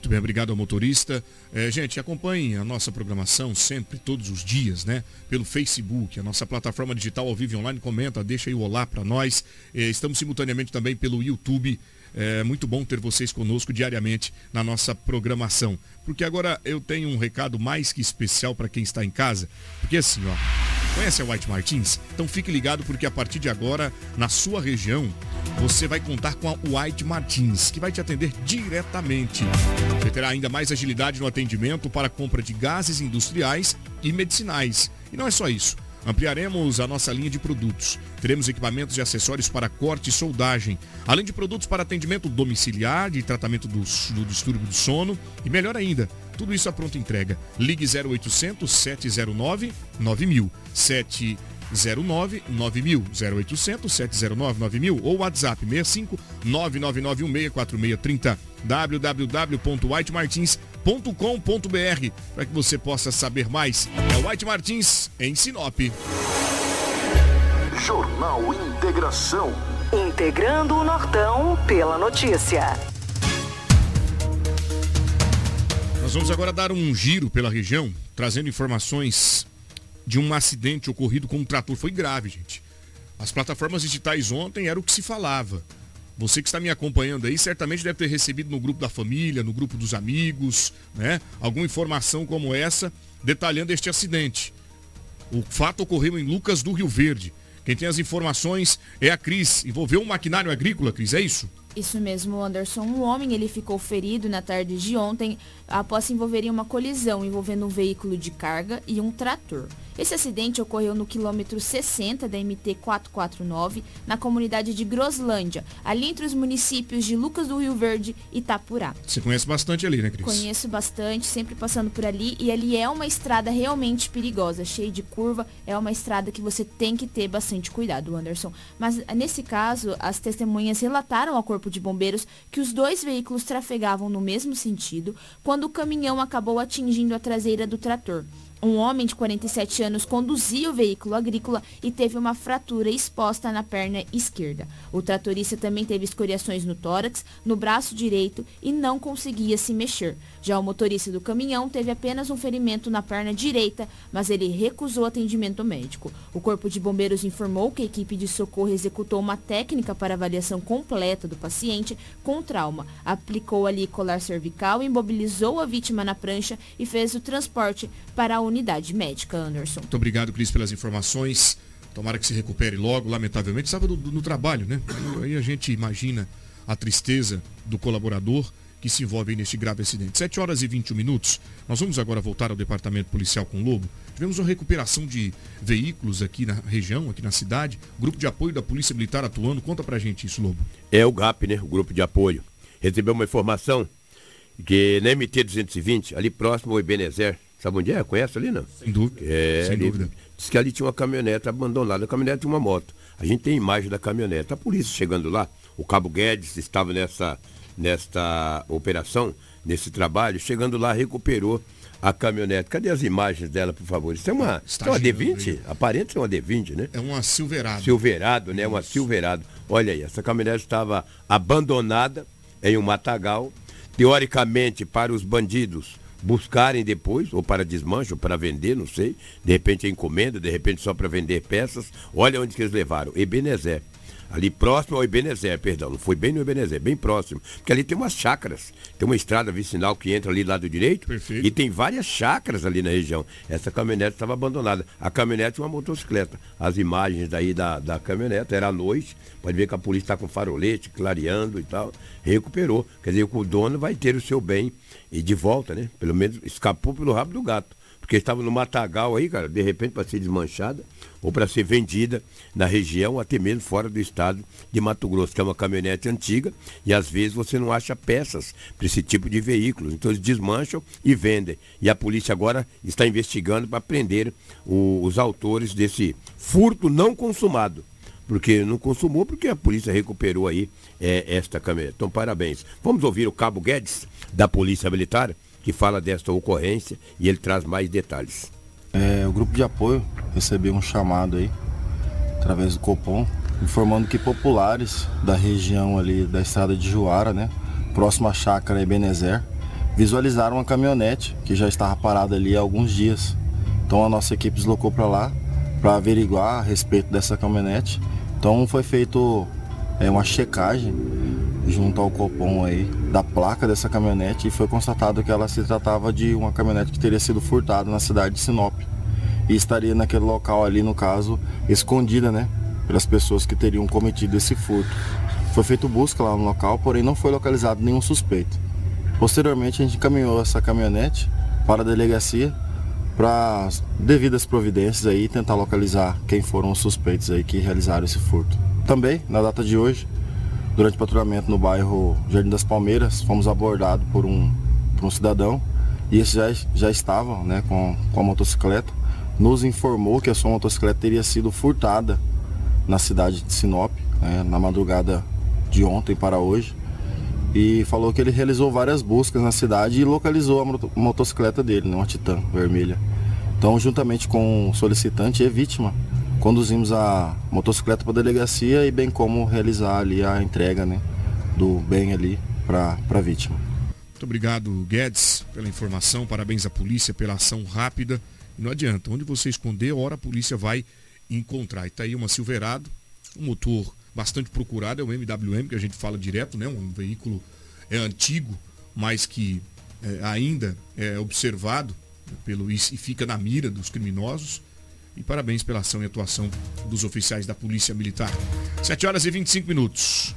Muito bem, obrigado ao motorista. É, gente, acompanhe a nossa programação sempre, todos os dias, né? Pelo Facebook, a nossa plataforma digital ao vivo online. Comenta, deixa aí o olá para nós. É, estamos simultaneamente também pelo YouTube. É muito bom ter vocês conosco diariamente na nossa programação. Porque agora eu tenho um recado mais que especial para quem está em casa. Porque assim, ó, conhece a White Martins? Então fique ligado porque a partir de agora, na sua região, você vai contar com a White Martins, que vai te atender diretamente. Você terá ainda mais agilidade no atendimento para compra de gases industriais e medicinais. E não é só isso. Ampliaremos a nossa linha de produtos. Teremos equipamentos e acessórios para corte e soldagem, além de produtos para atendimento domiciliar, de tratamento do, do distúrbio do sono e melhor ainda, tudo isso a pronta entrega. Ligue 0800 709 9000 709 9000 0800 709 9000 ou WhatsApp 65 999164630 www.whitemartins.com.br para que você possa saber mais. É White Martins em Sinop. Jornal Integração. Integrando o Nortão pela notícia. Nós vamos agora dar um giro pela região, trazendo informações de um acidente ocorrido com um trator. Foi grave, gente. As plataformas digitais ontem era o que se falava. Você que está me acompanhando aí, certamente deve ter recebido no grupo da família, no grupo dos amigos, né? Alguma informação como essa, detalhando este acidente. O fato ocorreu em Lucas do Rio Verde. Quem tem as informações é a Cris. Envolveu um maquinário agrícola, Cris, é isso? Isso mesmo, Anderson. Um homem ele ficou ferido na tarde de ontem após se envolver em uma colisão envolvendo um veículo de carga e um trator. Esse acidente ocorreu no quilômetro 60 da MT 449, na comunidade de Groslândia, ali entre os municípios de Lucas do Rio Verde e Itapurá. Você conhece bastante ali, né, Cris? Conheço bastante, sempre passando por ali. E ali é uma estrada realmente perigosa, cheia de curva. É uma estrada que você tem que ter bastante cuidado, Anderson. Mas nesse caso, as testemunhas relataram ao Corpo de Bombeiros que os dois veículos trafegavam no mesmo sentido quando o caminhão acabou atingindo a traseira do trator. Um homem de 47 anos conduzia o veículo agrícola e teve uma fratura exposta na perna esquerda. O tratorista também teve escoriações no tórax, no braço direito e não conseguia se mexer. Já o motorista do caminhão teve apenas um ferimento na perna direita, mas ele recusou atendimento médico. O Corpo de Bombeiros informou que a equipe de socorro executou uma técnica para avaliação completa do paciente com trauma. Aplicou ali colar cervical, imobilizou a vítima na prancha e fez o transporte para a unidade médica, Anderson. Muito obrigado, Cris, pelas informações. Tomara que se recupere logo, lamentavelmente. Estava no, no trabalho, né? Aí a gente imagina a tristeza do colaborador que se envolvem neste grave acidente. 7 horas e 21 minutos. Nós vamos agora voltar ao departamento policial com o Lobo. Tivemos uma recuperação de veículos aqui na região, aqui na cidade. Grupo de apoio da Polícia Militar atuando. Conta pra gente isso, Lobo. É o GAP, né? O grupo de apoio. Recebeu uma informação que na MT 220, ali próximo ao Ebenezer, sabe onde é? Conhece ali, não? Sem dúvida. É, Sem ali, dúvida. Diz que ali tinha uma caminhonete abandonada. A caminhonete tinha uma moto. A gente tem imagem da caminhonete. A polícia chegando lá, o Cabo Guedes estava nessa, nesta operação, nesse trabalho, chegando lá, recuperou a caminhonete. Cadê as imagens dela, por favor? Isso é uma, isso é uma D20? Aparenta ser uma D20, né? É uma Silverado. Silverado, né? Uma Silverado. Olha aí, essa caminhonete estava abandonada em um matagal, teoricamente para os bandidos buscarem depois, ou para desmanche, ou para vender, não sei. De repente é encomenda, de repente só para vender peças. Olha onde que eles levaram. Ebenezer. Ali próximo ao Ebenezer, perdão, não foi bem no Ebenezer, bem próximo. Porque ali tem umas chácaras, tem uma estrada vicinal que entra ali lado direito Perfeito. e tem várias chácaras ali na região. Essa caminhonete estava abandonada. A caminhonete e uma motocicleta. As imagens daí da, da caminhonete, era à noite, pode ver que a polícia está com farolete, clareando e tal, recuperou. Quer dizer, o dono vai ter o seu bem e de volta, né? Pelo menos escapou pelo rabo do gato. Porque estava no matagal aí, cara, de repente para ser desmanchada ou para ser vendida na região, até mesmo fora do estado de Mato Grosso, que é uma caminhonete antiga e às vezes você não acha peças para esse tipo de veículos. Então eles desmancham e vendem. E a polícia agora está investigando para prender o- os autores desse furto não consumado. Porque não consumou, porque a polícia recuperou aí é, esta caminhonete. Então, parabéns. Vamos ouvir o Cabo Guedes, da Polícia Militar, que fala desta ocorrência e ele traz mais detalhes. É, o grupo de apoio recebeu um chamado aí, através do Copom, informando que populares da região ali da estrada de Juara, né, próximo à chácara Ebenezer, visualizaram uma caminhonete que já estava parada ali há alguns dias. Então a nossa equipe deslocou para lá para averiguar a respeito dessa caminhonete. Então foi feito é, uma checagem junto ao Copom aí da placa dessa caminhonete e foi constatado que ela se tratava de uma caminhonete que teria sido furtada na cidade de Sinop e estaria naquele local ali, no caso, escondida, né, pelas pessoas que teriam cometido esse furto. Foi feito busca lá no local, porém não foi localizado nenhum suspeito. Posteriormente, a gente encaminhou essa caminhonete para a delegacia para as devidas providências aí tentar localizar quem foram os suspeitos aí que realizaram esse furto. Também, na data de hoje, durante o patrulhamento no bairro Jardim das Palmeiras, fomos abordados por um, por um cidadão e esse já, já estava né, com, com a motocicleta. Nos informou que a sua motocicleta teria sido furtada na cidade de Sinop, né, na madrugada de ontem para hoje. E falou que ele realizou várias buscas na cidade e localizou a moto- motocicleta dele, né, uma Titan vermelha. Então, juntamente com o solicitante e vítima, conduzimos a motocicleta para a delegacia e bem como realizar ali a entrega né, do bem ali para a vítima. Muito obrigado, Guedes, pela informação. Parabéns à polícia pela ação rápida. Não adianta, onde você esconder, hora a polícia vai encontrar. E tá aí uma Silverado, um motor bastante procurado, é o MWM, que a gente fala direto, né? Um veículo é antigo, mas que é, ainda é observado pelo e fica na mira dos criminosos. E parabéns pela ação e atuação dos oficiais da Polícia Militar. 7 horas e 25 minutos.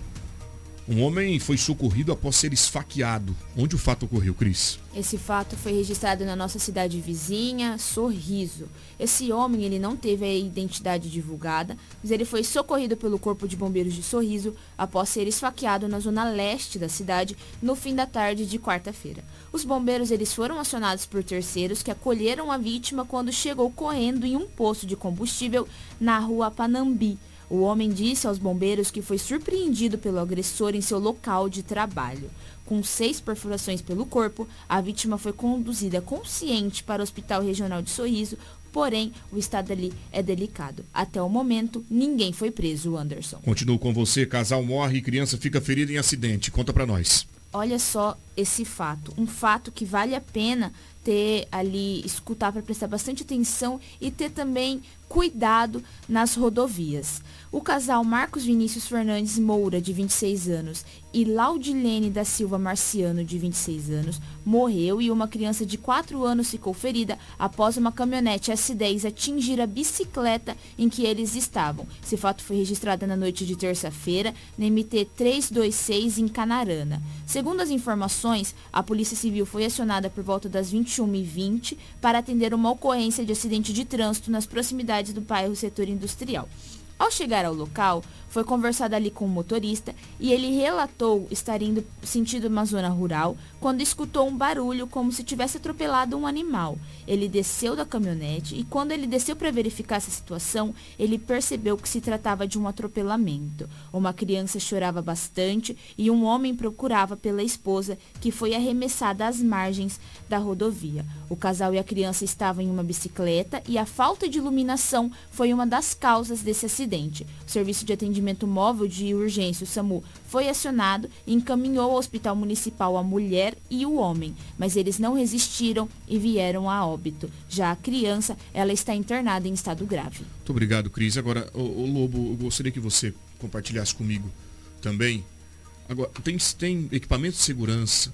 Um homem foi socorrido após ser esfaqueado. Onde o fato ocorreu, Cris? Esse fato foi registrado na nossa cidade vizinha, Sorriso. Esse homem, ele não teve a identidade divulgada, mas ele foi socorrido pelo Corpo de Bombeiros de Sorriso após ser esfaqueado na zona leste da cidade no fim da tarde de quarta-feira. Os bombeiros eles foram acionados por terceiros que acolheram a vítima quando chegou correndo em um posto de combustível na rua Panambi. O homem disse aos bombeiros que foi surpreendido pelo agressor em seu local de trabalho. Com seis perfurações pelo corpo, a vítima foi conduzida consciente para o Hospital Regional de Sorriso, porém o estado ali é delicado. Até o momento, ninguém foi preso, Anderson. Continuo com você. Casal morre e criança fica ferida em acidente. Conta pra nós. Olha só esse fato, um fato que vale a pena ter ali, escutar para prestar bastante atenção e ter também cuidado nas rodovias. O casal Marcos Vinícius Fernandes Moura, de 26 anos, e Laudilene da Silva Marciano, de 26 anos, morreu e uma criança de 4 anos ficou ferida após uma caminhonete S10 atingir a bicicleta em que eles estavam. Esse fato foi registrado na noite de terça-feira na MT 326 em Canarana. Segundo as informações, a Polícia Civil foi acionada por volta das 21h20 para atender uma ocorrência de acidente de trânsito nas proximidades do bairro Setor Industrial. Ao chegar ao local, foi conversado ali com o motorista e ele relatou estar indo sentido uma zona rural quando escutou um barulho como se tivesse atropelado um animal. Ele desceu da caminhonete e quando ele desceu para verificar essa situação, ele percebeu que se tratava de um atropelamento. Uma criança chorava bastante e um homem procurava pela esposa que foi arremessada às margens da rodovia. O casal e a criança estavam em uma bicicleta e a falta de iluminação foi uma das causas desse acidente. O serviço de atendimento atendimento móvel de urgência, o SAMU, foi acionado e encaminhou ao hospital municipal a mulher e o homem, mas eles não resistiram e vieram a óbito. Já a criança, ela está internada em estado grave. Muito obrigado, Cris. Agora, o, o Lobo, eu gostaria que você compartilhasse comigo também. Agora, tem, tem equipamento de segurança,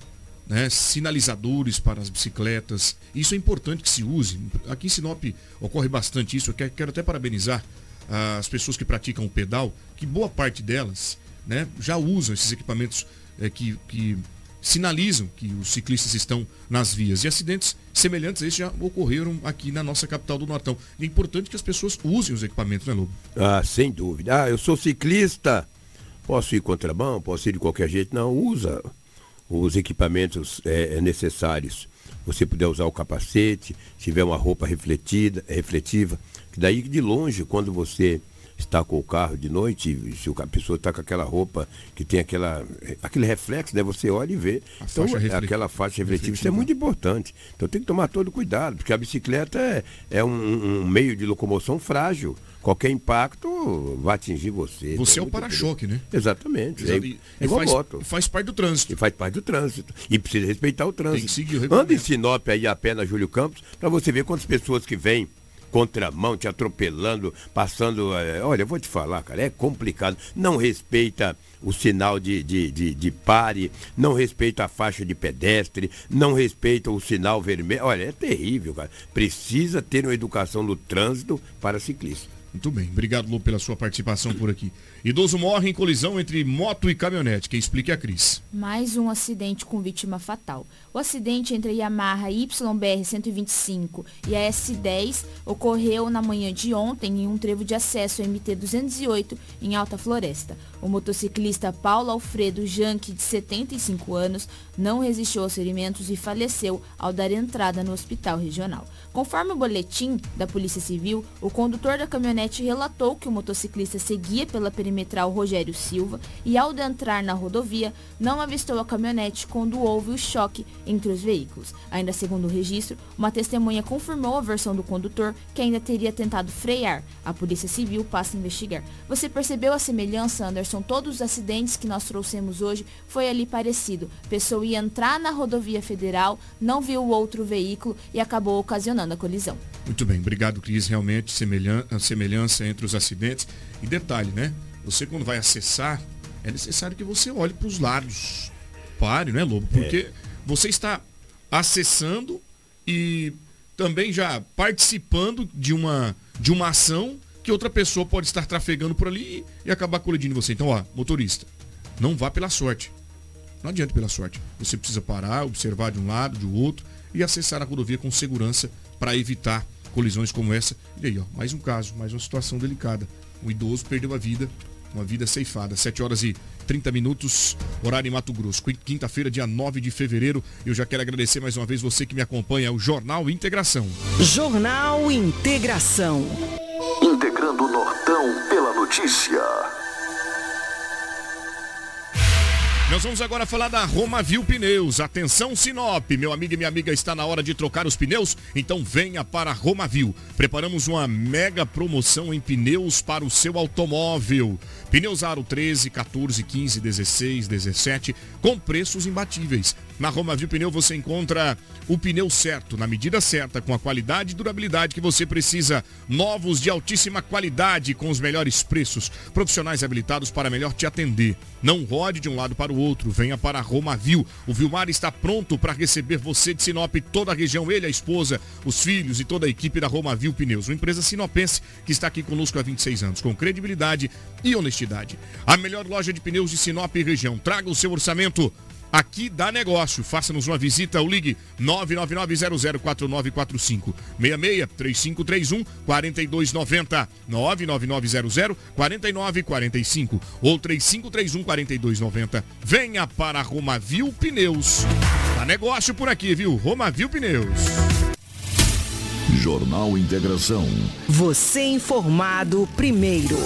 né, sinalizadores para as bicicletas. Isso é importante que se use. Aqui em Sinop ocorre bastante isso. Eu quero, quero até parabenizar as pessoas que praticam o pedal, que boa parte delas né, já usam esses equipamentos é, que, que sinalizam que os ciclistas estão nas vias. E acidentes semelhantes a esse já ocorreram aqui na nossa capital do Nortão. É importante que as pessoas usem os equipamentos, né, Lobo? Ah, sem dúvida. Ah, eu sou ciclista, posso ir contramão, posso ir de qualquer jeito. Não, usa os equipamentos é, necessários. Você puder usar o capacete, tiver uma roupa refletida, refletiva Daí de longe, quando você está com o carro de noite, se a pessoa está com aquela roupa que tem aquela, aquele reflexo, né? Você olha e vê. A então, é aquela faixa refletiva, isso é muito importante. Então tem que tomar todo cuidado, porque a bicicleta é, é um, um meio de locomoção frágil. Qualquer impacto vai atingir você. Você é o para-choque, né? Exatamente. É, é igual faz, moto. Faz parte do trânsito. E faz parte do trânsito. E precisa respeitar o trânsito. Tem que seguir o Anda em Sinop aí a pé na Júlio Campos, para você ver quantas pessoas que vêm contramão, te atropelando, passando. É, olha, vou te falar, cara, é complicado. Não respeita o sinal de, de, de, de, pare, não respeita a faixa de pedestre, não respeita o sinal vermelho. Olha, é terrível, cara. Precisa ter uma educação do trânsito para ciclista. Muito bem, obrigado Lu pela sua participação por aqui. Idoso morre em colisão entre moto e caminhonete. Quem explica é a Cris. Mais um acidente com vítima fatal. O acidente entre a Yamaha YBR 125 e a S10 ocorreu na manhã de ontem em um trevo de acesso MT 208 em Alta Floresta. O motociclista Paulo Alfredo Janque, de 75 anos, não resistiu aos ferimentos e faleceu ao dar entrada no hospital regional. Conforme o boletim da Polícia Civil, o condutor da caminhonete relatou que o motociclista seguia pela perimetral Rogério Silva e, ao entrar na rodovia, não avistou a caminhonete quando houve o choque entre os veículos. Ainda segundo o registro, uma testemunha confirmou a versão do condutor que ainda teria tentado frear. A Polícia Civil passa a investigar. Você percebeu a semelhança, Anderson? Todos os acidentes que nós trouxemos hoje foi ali parecido. Pessoa ia entrar na rodovia federal, não viu o outro veículo e acabou ocasionando a colisão. Muito bem, obrigado, Cris. Realmente, semelhança entre os acidentes. E detalhe, né? Você quando vai acessar, é necessário que você olhe para os lados. Pare, né, Lobo? Porque é você está acessando e também já participando de uma, de uma ação que outra pessoa pode estar trafegando por ali e acabar colidindo você. Então, ó, motorista, não vá pela sorte. Não adianta pela sorte. Você precisa parar, observar de um lado, de outro e acessar a rodovia com segurança para evitar colisões como essa. E aí, ó, mais um caso, mais uma situação delicada. Um idoso perdeu a vida, uma vida ceifada. 7 horas e 30 minutos, horário em Mato Grosso. Quinta-feira, dia 9 de fevereiro. Eu já quero agradecer mais uma vez você que me acompanha, o Jornal Integração. Jornal Integração. Integrando o Nortão pela notícia. Nós vamos agora falar da Romavil Pneus. Atenção Sinop, meu amigo e minha amiga, está na hora de trocar os pneus? Então venha para a Romavil. Preparamos uma mega promoção em pneus para o seu automóvel. Pneus Aro 13, 14, 15, 16, 17, com preços imbatíveis. Na Romavil Pneu você encontra o pneu certo, na medida certa, com a qualidade e durabilidade que você precisa. Novos de altíssima qualidade, com os melhores preços. Profissionais habilitados para melhor te atender. Não rode de um lado para o outro, venha para a Romavil. O Vilmar está pronto para receber você de Sinop, toda a região, ele, a esposa, os filhos e toda a equipe da Romavil Pneus. Uma empresa sinopense que está aqui conosco há 26 anos, com credibilidade e honestidade. A melhor loja de pneus de Sinop e região. Traga o seu orçamento aqui dá negócio. Faça-nos uma visita ou ligue 999004945 66 3531 4290 99900 4945 ou 3531 4290. Venha para Romavil Pneus. Dá negócio por aqui, viu? Romavil Pneus. Jornal Integração. Você informado primeiro.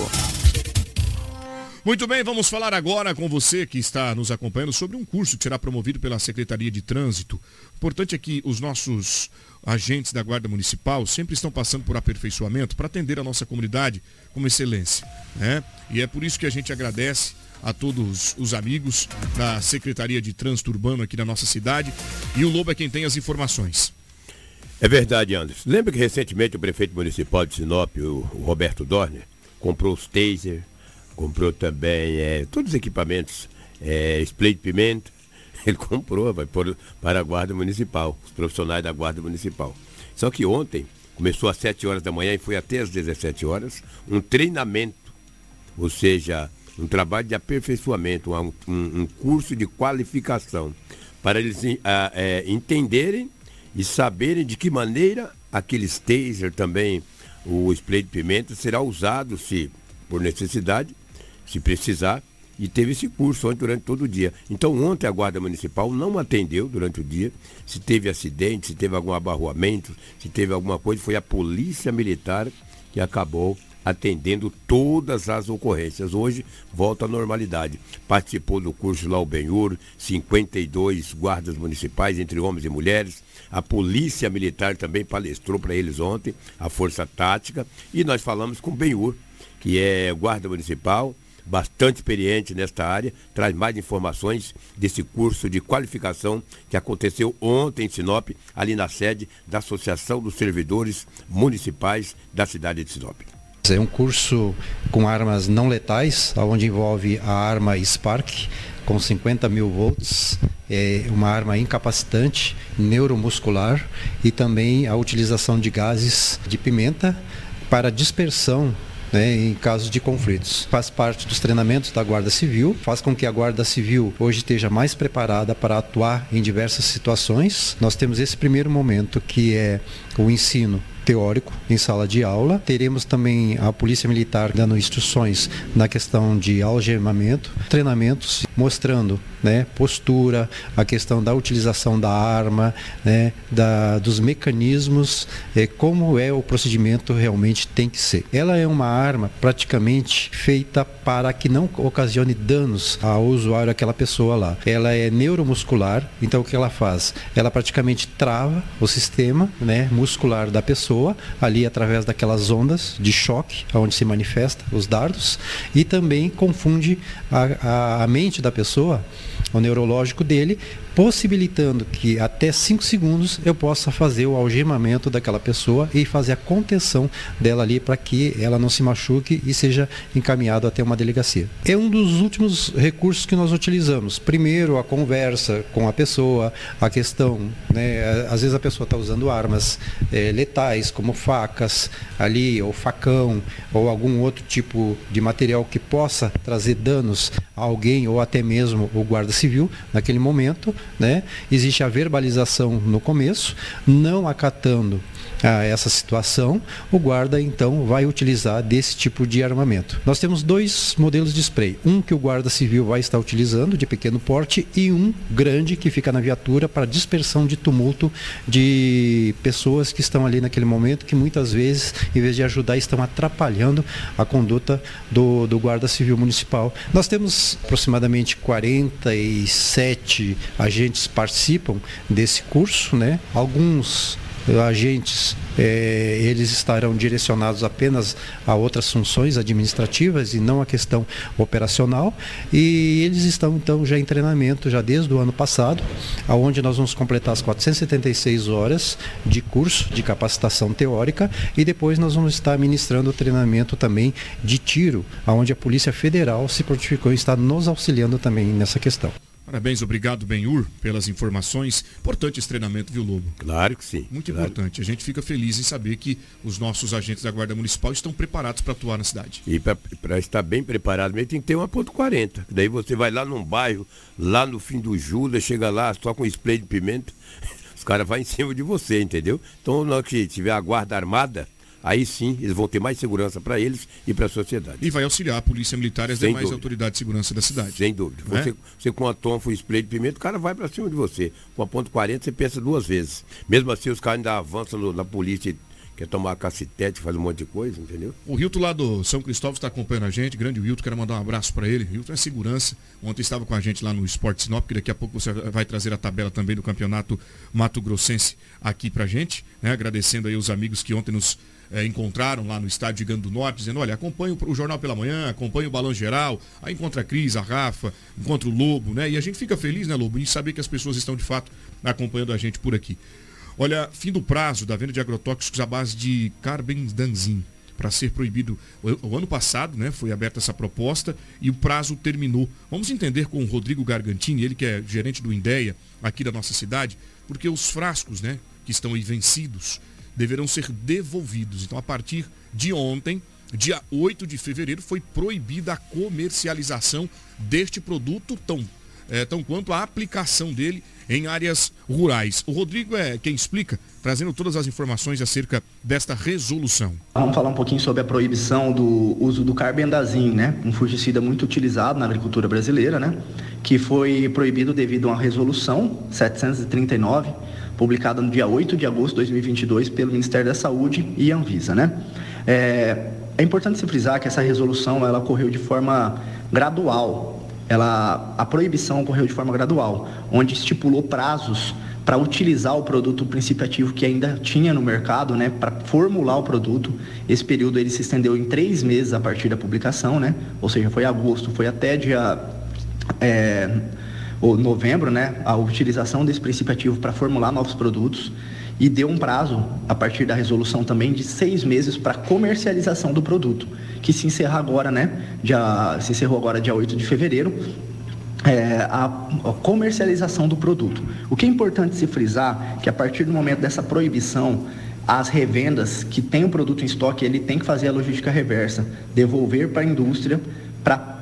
Muito bem, vamos falar agora com você que está nos acompanhando sobre um curso que será promovido pela Secretaria de Trânsito. O importante é que os nossos agentes da Guarda Municipal sempre estão passando por aperfeiçoamento para atender a nossa comunidade com excelência. Né? E é por isso que a gente agradece a todos os amigos da Secretaria de Trânsito Urbano aqui na nossa cidade. E o Lobo é quem tem as informações. É verdade, Anderson. Lembra que recentemente o prefeito municipal de Sinop, o, Roberto Dorner, comprou os taser, comprou também é, todos os equipamentos, é, spray de pimenta, ele comprou, vai pôr para a Guarda Municipal, os profissionais da Guarda Municipal. Só que ontem, começou às 7 horas da manhã e foi até às 17 horas, um treinamento, ou seja, um trabalho de aperfeiçoamento, um, um curso de qualificação, para eles a, é, entenderem e saberem de que maneira aqueles taser também, o spray de pimenta, será usado, se por necessidade, se precisar, e teve esse curso ontem durante todo o dia. Então ontem a Guarda Municipal não atendeu durante o dia. Se teve acidente, se teve algum abarroamento, se teve alguma coisa, foi a Polícia Militar que acabou atendendo todas as ocorrências. Hoje volta à normalidade. Participou do curso lá o Benhur, 52 guardas municipais, entre homens e mulheres. A Polícia Militar também palestrou para eles ontem, a Força Tática. E nós falamos com o Benhur, que é guarda municipal, bastante experiente nesta área, traz mais informações desse curso de qualificação que aconteceu ontem em Sinop, ali na sede da Associação dos Servidores Municipais da cidade de Sinop. É um curso com armas não letais, onde envolve a arma Spark, com 50 mil volts, é uma arma incapacitante, neuromuscular e também a utilização de gases de pimenta para dispersão né, em casos de conflitos. Faz parte dos treinamentos da Guarda Civil, faz com que a Guarda Civil hoje esteja mais preparada para atuar em diversas situações. Nós temos esse primeiro momento que é o ensino teórico em sala de aula. Teremos também a Polícia Militar dando instruções na questão de algemamento, treinamentos mostrando né, postura, a questão da utilização da arma, né, da, dos mecanismos, é, como é o procedimento realmente tem que ser. Ela é uma arma praticamente feita para que não ocasione danos ao usuário, aquela pessoa lá. Ela é neuromuscular, então o que ela faz? Ela praticamente trava o sistema né, muscular da pessoa ali através daquelas ondas de choque, onde se manifesta os dardos, e também confunde a, a, a mente da pessoa, o neurológico dele, possibilitando que até 5 segundos eu possa fazer o algemamento daquela pessoa e fazer a contenção dela ali para que ela não se machuque e seja encaminhado até uma delegacia. É um dos últimos recursos que nós utilizamos. Primeiro, a conversa com a pessoa, a questão, né, às vezes a pessoa está usando armas é, letais, como facas ali, ou facão, ou algum outro tipo de material que possa trazer danos a alguém ou até mesmo o guarda civil naquele momento né? Existe a verbalização no começo, não acatando a essa situação, o guarda então vai utilizar desse tipo de armamento. Nós temos dois modelos de spray, um que o guarda civil vai estar utilizando de pequeno porte e um grande que fica na viatura para dispersão de tumulto de pessoas que estão ali naquele momento que muitas vezes, em vez de ajudar, estão atrapalhando a conduta do, do guarda civil municipal. Nós temos aproximadamente 47 agentes participam desse curso, né? Alguns agentes é, eles estarão direcionados apenas a outras funções administrativas e não a questão operacional. E eles estão então já em treinamento já desde o ano passado, aonde nós vamos completar as 476 horas de curso de capacitação teórica e depois nós vamos estar ministrando o treinamento também de tiro, aonde a Polícia Federal se prontificou e está nos auxiliando também nessa questão. Parabéns, obrigado, Benhur, pelas informações. Importante esse treinamento, viu, Lobo? Claro que sim. Muito claro. importante. A gente fica feliz em saber que os nossos agentes da Guarda Municipal estão preparados para atuar na cidade. E para estar bem preparado mesmo tem que ter uma ponto 40. Daí você vai lá num bairro, lá no fim do Júlia, chega lá só com spray de pimenta, os caras vão em cima de você, entendeu? Então, na hora que tiver a guarda armada, aí sim eles vão ter mais segurança para eles e para a sociedade. E vai auxiliar a polícia militar e as Sem demais dúvida. autoridades de segurança da cidade. Sem dúvida. Né? Você, você com a tonfa e spray de pimenta, o cara vai para cima de você. Com a ponto 40, você pensa duas vezes. Mesmo assim, os caras ainda avançam no- na polícia, quer tomar cacetete, faz um monte de coisa, entendeu? O Hilton lá do São Cristóvão está acompanhando a gente. Grande Hilton, quero mandar um abraço para ele. Hilton é segurança. Ontem estava com a gente lá no Esporte Sinop, que daqui a pouco você vai trazer a tabela também do campeonato Mato Grossense aqui pra gente. Né? Agradecendo aí os amigos que ontem nos eh, encontraram lá no estádio Gigante do Norte, dizendo, olha, acompanha o, Jornal pela Manhã, acompanha o Balão Geral, aí encontra a Cris, a Rafa, encontra o Lobo, né? E a gente fica feliz, né, Lobo, em saber que as pessoas estão de fato acompanhando a gente por aqui. Olha, fim do prazo da venda de agrotóxicos à base de carbendanzin para ser proibido. O, ano passado, né, foi aberta essa proposta e o prazo terminou. Vamos entender com o Rodrigo Gargantini, ele que é gerente do Indéia aqui da nossa cidade, porque os frascos, né, que estão aí vencidos, deverão ser devolvidos. Então, a partir de ontem, dia 8 de fevereiro, foi proibida a comercialização deste produto tão é, tão quanto a aplicação dele em áreas rurais. O Rodrigo é quem explica, trazendo todas as informações acerca desta resolução. Vamos falar um pouquinho sobre a proibição do uso do carbendazim, né? Um fungicida muito utilizado na agricultura brasileira, né? Que foi proibido devido a uma resolução 739, publicada no dia 8 de agosto de 2022 pelo Ministério da Saúde e Anvisa, né? É, é importante se frisar que essa resolução ela ocorreu de forma gradual, ela, a proibição ocorreu de forma gradual, onde estipulou prazos para utilizar o produto princípio ativo que ainda tinha no mercado, né, para formular o produto. Esse período ele se estendeu em três meses a partir da publicação, né, ou seja, foi agosto, foi até dia é, ou novembro, né, a utilização desse princípio ativo para formular novos produtos e deu um prazo, a partir da resolução também, de seis meses para comercialização do produto, que se encerra agora, né? Já, se encerrou agora dia 8 de fevereiro, é, a, a comercialização do produto. O que é importante se frisar que a partir do momento dessa proibição, as revendas que têm o produto em estoque, ele tem que fazer a logística reversa, devolver para a indústria para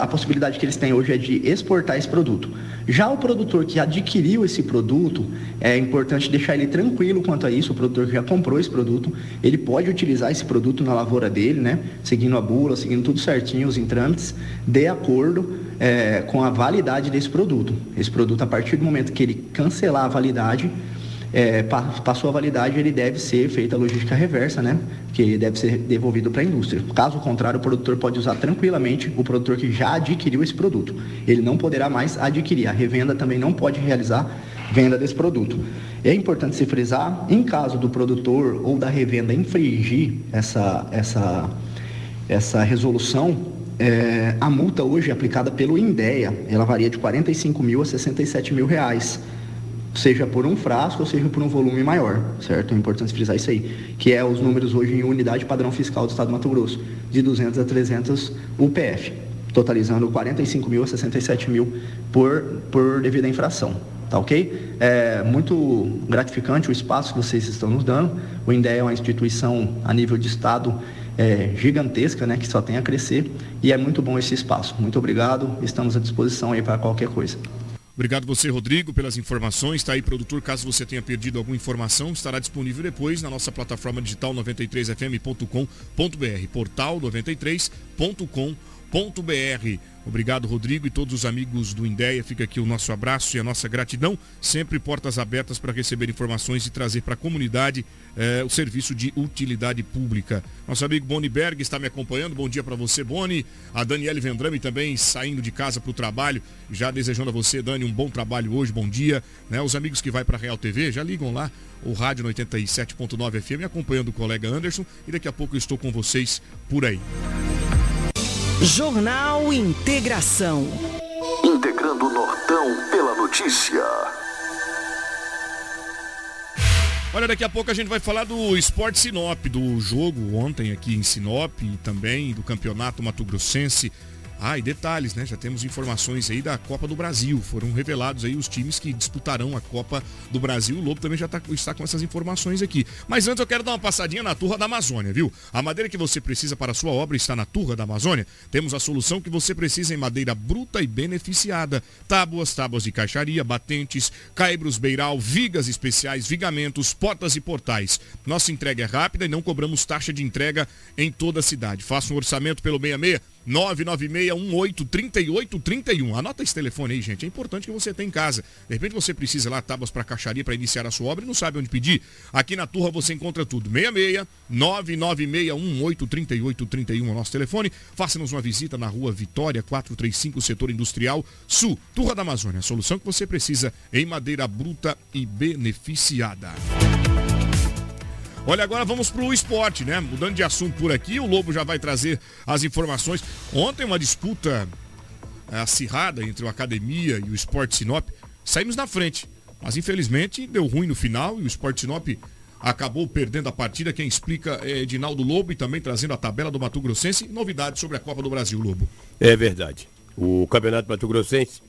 a possibilidade que eles têm hoje é de exportar esse produto. Já o produtor que adquiriu esse produto, é importante deixar ele tranquilo quanto a isso, o produtor que já comprou esse produto, ele pode utilizar esse produto na lavoura dele, né? Seguindo a bula, seguindo tudo certinho, os trâmites, de acordo é, com a validade desse produto. Esse produto, a partir do momento que ele cancelar a validade, é, passou a validade, ele deve ser feita a logística reversa, né? Que deve ser devolvido para a indústria. Caso contrário, o produtor pode usar tranquilamente o produtor que já adquiriu esse produto. Ele não poderá mais adquirir. A revenda também não pode realizar venda desse produto. É importante se frisar, em caso do produtor ou da revenda infringir essa, essa, essa resolução, é, a multa hoje aplicada pelo INDEA, ela varia de 45 mil a 67 mil reais seja por um frasco ou seja por um volume maior, certo? É importante frisar isso aí, que é os números hoje em unidade padrão fiscal do Estado do Mato Grosso, de 200 a 300 UPF, totalizando 45 mil a 67 mil por, por devido à infração, tá ok? É muito gratificante o espaço que vocês estão nos dando, o INDEA é uma instituição a nível de Estado é, gigantesca, né, que só tem a crescer, e é muito bom esse espaço. Muito obrigado, estamos à disposição aí para qualquer coisa. Obrigado você, Rodrigo, pelas informações. Está aí, produtor. Caso você tenha perdido alguma informação, estará disponível depois na nossa plataforma digital 93fm.com.br. Portal 93.com.br. Obrigado, Rodrigo e todos os amigos do Indéia. Fica aqui o nosso abraço e a nossa gratidão. Sempre portas abertas para receber informações e trazer para a comunidade eh, o serviço de utilidade pública. Nosso amigo Boni Berg está me acompanhando. Bom dia para você, Boni. A Daniele Vendrame também saindo de casa para o trabalho. Já desejando a você, Dani, um bom trabalho hoje. Bom dia. Né? Os amigos que vai para a Real TV, já ligam lá o rádio no 87.9 FM, acompanhando o colega Anderson. E daqui a pouco eu estou com vocês por aí. Jornal Integração. Integrando o Nortão pela notícia. Olha, daqui a pouco a gente vai falar do Esporte Sinop, do jogo ontem aqui em Sinop e também do Campeonato Mato Grossense ah, e detalhes, né? Já temos informações aí da Copa do Brasil. Foram revelados aí os times que disputarão a Copa do Brasil. O Lobo também já tá, está com essas informações aqui. Mas antes eu quero dar uma passadinha na Turra da Amazônia, viu? A madeira que você precisa para a sua obra está na Turra da Amazônia. Temos a solução que você precisa em madeira bruta e beneficiada. Tábuas, tábuas de caixaria, batentes, caibros beiral, vigas especiais, vigamentos, portas e portais. Nossa entrega é rápida e não cobramos taxa de entrega em toda a cidade. Faça um orçamento pelo 66 996183831. Anota esse telefone aí, gente. É importante que você tenha em casa. De repente você precisa lá tábuas para caixaria para iniciar a sua obra e não sabe onde pedir. Aqui na Turra você encontra tudo. 66 996183831 é o nosso telefone. Faça-nos uma visita na rua Vitória 435, setor industrial Sul. Turra da Amazônia. A solução que você precisa em madeira bruta e beneficiada. Olha, agora vamos para o esporte, né? Mudando de assunto por aqui, o Lobo já vai trazer as informações. Ontem uma disputa é, acirrada entre o Academia e o Esporte Sinop. Saímos na frente, mas infelizmente deu ruim no final e o Esporte Sinop acabou perdendo a partida. Quem explica é Edinaldo Lobo e também trazendo a tabela do Mato Grossense novidades sobre a Copa do Brasil, Lobo. É verdade. O Campeonato Mato Grossense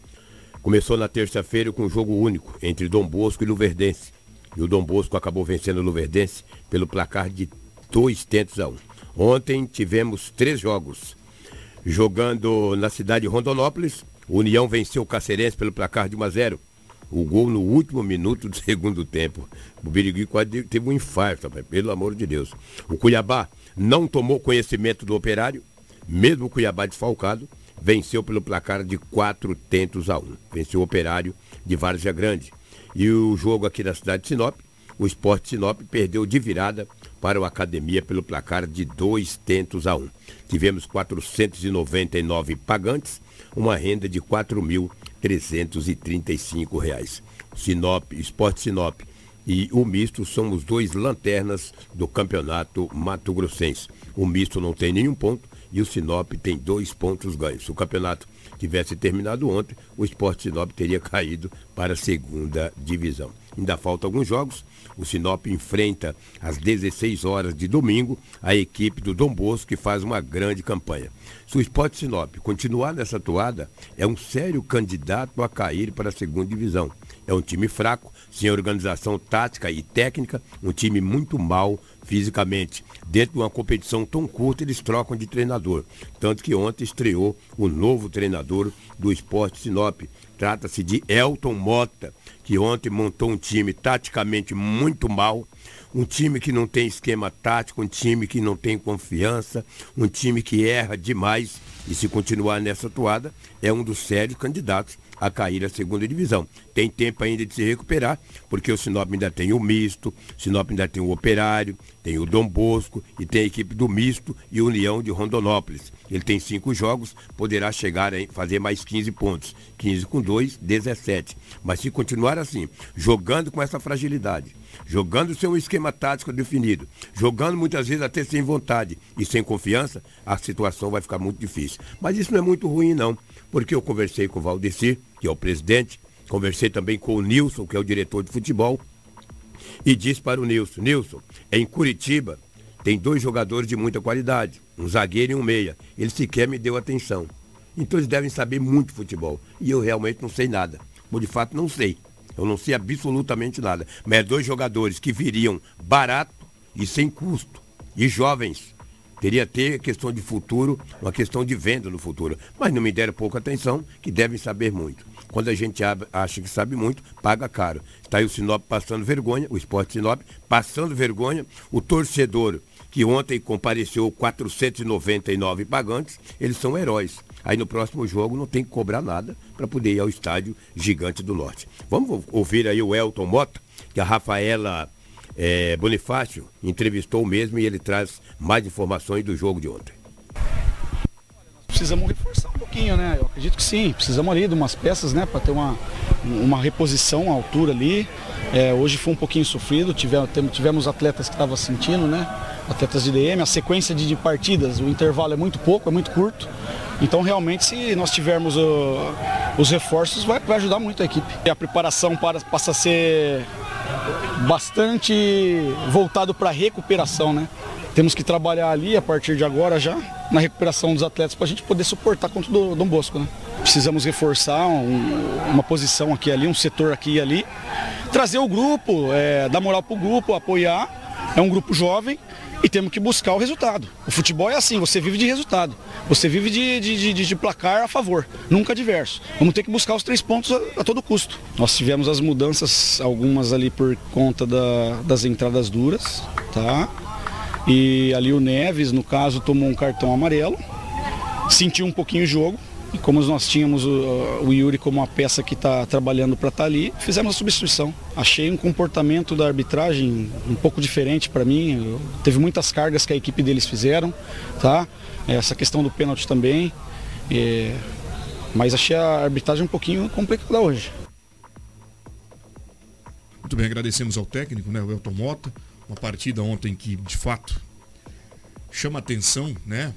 começou na terça-feira com um jogo único entre Dom Bosco e Luverdense. E o Dom Bosco acabou vencendo o Luverdense pelo placar de dois tentos a um. Ontem tivemos três jogos. Jogando na cidade de Rondonópolis, o União venceu o Cacerense pelo placar de 1 a 0. O gol no último minuto do segundo tempo. O Birigui quase teve um infarto, pelo amor de Deus. O Cuiabá não tomou conhecimento do operário, mesmo o Cuiabá desfalcado, venceu pelo placar de quatro tentos a um. Venceu o operário de Várzea Grande. E o jogo aqui na cidade de Sinop, o Esporte Sinop perdeu de virada para o Academia pelo placar de dois tentos a um. Tivemos 499 pagantes, uma renda de R$ 4.335. Sinop, Esporte Sinop e o misto são os dois lanternas do campeonato Mato Grossense. O misto não tem nenhum ponto e o Sinop tem dois pontos ganhos. O campeonato tivesse terminado ontem, o Esporte Sinop teria caído para a segunda divisão. Ainda faltam alguns jogos. O Sinop enfrenta às 16 horas de domingo a equipe do Dom Bosco, que faz uma grande campanha. Se o Esporte Sinop continuar nessa toada, é um sério candidato a cair para a segunda divisão. É um time fraco, sem organização tática e técnica, um time muito mal fisicamente. Dentro de uma competição tão curta, eles trocam de treinador. Tanto que ontem estreou o novo treinador do Esporte Sinop. Trata-se de Elton Mota, que ontem montou um time taticamente muito mal, um time que não tem esquema tático, um time que não tem confiança, um time que erra demais e se continuar nessa toada, é um dos sérios candidatos a cair à segunda divisão. Tem tempo ainda de se recuperar, porque o Sinop ainda tem o misto, o Sinop ainda tem o operário, tem o Dom Bosco e tem a equipe do misto e União de Rondonópolis. Ele tem cinco jogos, poderá chegar a fazer mais 15 pontos. 15 com 2, 17. Mas se continuar assim, jogando com essa fragilidade, jogando sem um esquema tático definido, jogando muitas vezes até sem vontade e sem confiança, a situação vai ficar muito difícil. Mas isso não é muito ruim, não porque eu conversei com o Valdecir, que é o presidente, conversei também com o Nilson, que é o diretor de futebol, e disse para o Nilson, Nilson, em Curitiba tem dois jogadores de muita qualidade, um zagueiro e um meia. Ele sequer me deu atenção. Então eles devem saber muito futebol. E eu realmente não sei nada. Ou de fato não sei. Eu não sei absolutamente nada. Mas é dois jogadores que viriam barato e sem custo. E jovens Teria ter questão de futuro, uma questão de venda no futuro. Mas não me deram pouca atenção, que devem saber muito. Quando a gente acha que sabe muito, paga caro. Está aí o Sinop passando vergonha, o esporte Sinop passando vergonha, o torcedor que ontem compareceu 499 pagantes, eles são heróis. Aí no próximo jogo não tem que cobrar nada para poder ir ao estádio Gigante do Norte. Vamos ouvir aí o Elton Mota, que a Rafaela é, Bonifácio entrevistou mesmo e ele traz mais informações do jogo de ontem. Precisamos reforçar um pouquinho, né? Eu acredito que sim. Precisamos ali de umas peças, né? Para ter uma, uma reposição à altura ali. É, hoje foi um pouquinho sofrido. Tivemos, tivemos atletas que estavam sentindo, né? Atletas de DM. A sequência de, de, partidas, o intervalo é muito pouco, é muito curto. Então, realmente, se nós tivermos uh, os reforços, vai, vai ajudar muito a equipe. E a preparação para, passa a ser bastante voltado para recuperação, né? Temos que trabalhar ali a partir de agora já na recuperação dos atletas para a gente poder suportar contra o Dom Bosco, né? Precisamos reforçar um, uma posição aqui ali, um setor aqui e ali, trazer o grupo, é, dar moral para o grupo, apoiar. É um grupo jovem e temos que buscar o resultado. O futebol é assim, você vive de resultado. Você vive de, de, de, de placar a favor, nunca adverso. Vamos ter que buscar os três pontos a, a todo custo. Nós tivemos as mudanças, algumas ali por conta da, das entradas duras, tá? E ali o Neves, no caso, tomou um cartão amarelo, sentiu um pouquinho o jogo, e como nós tínhamos o, o Yuri como uma peça que está trabalhando para estar tá ali, fizemos a substituição. Achei um comportamento da arbitragem um pouco diferente para mim. Eu, teve muitas cargas que a equipe deles fizeram, tá? Essa questão do pênalti também. É, mas achei a arbitragem um pouquinho complicada hoje. Muito bem, agradecemos ao técnico, né, o Elton Mota. Uma partida ontem que, de fato, chama atenção, né?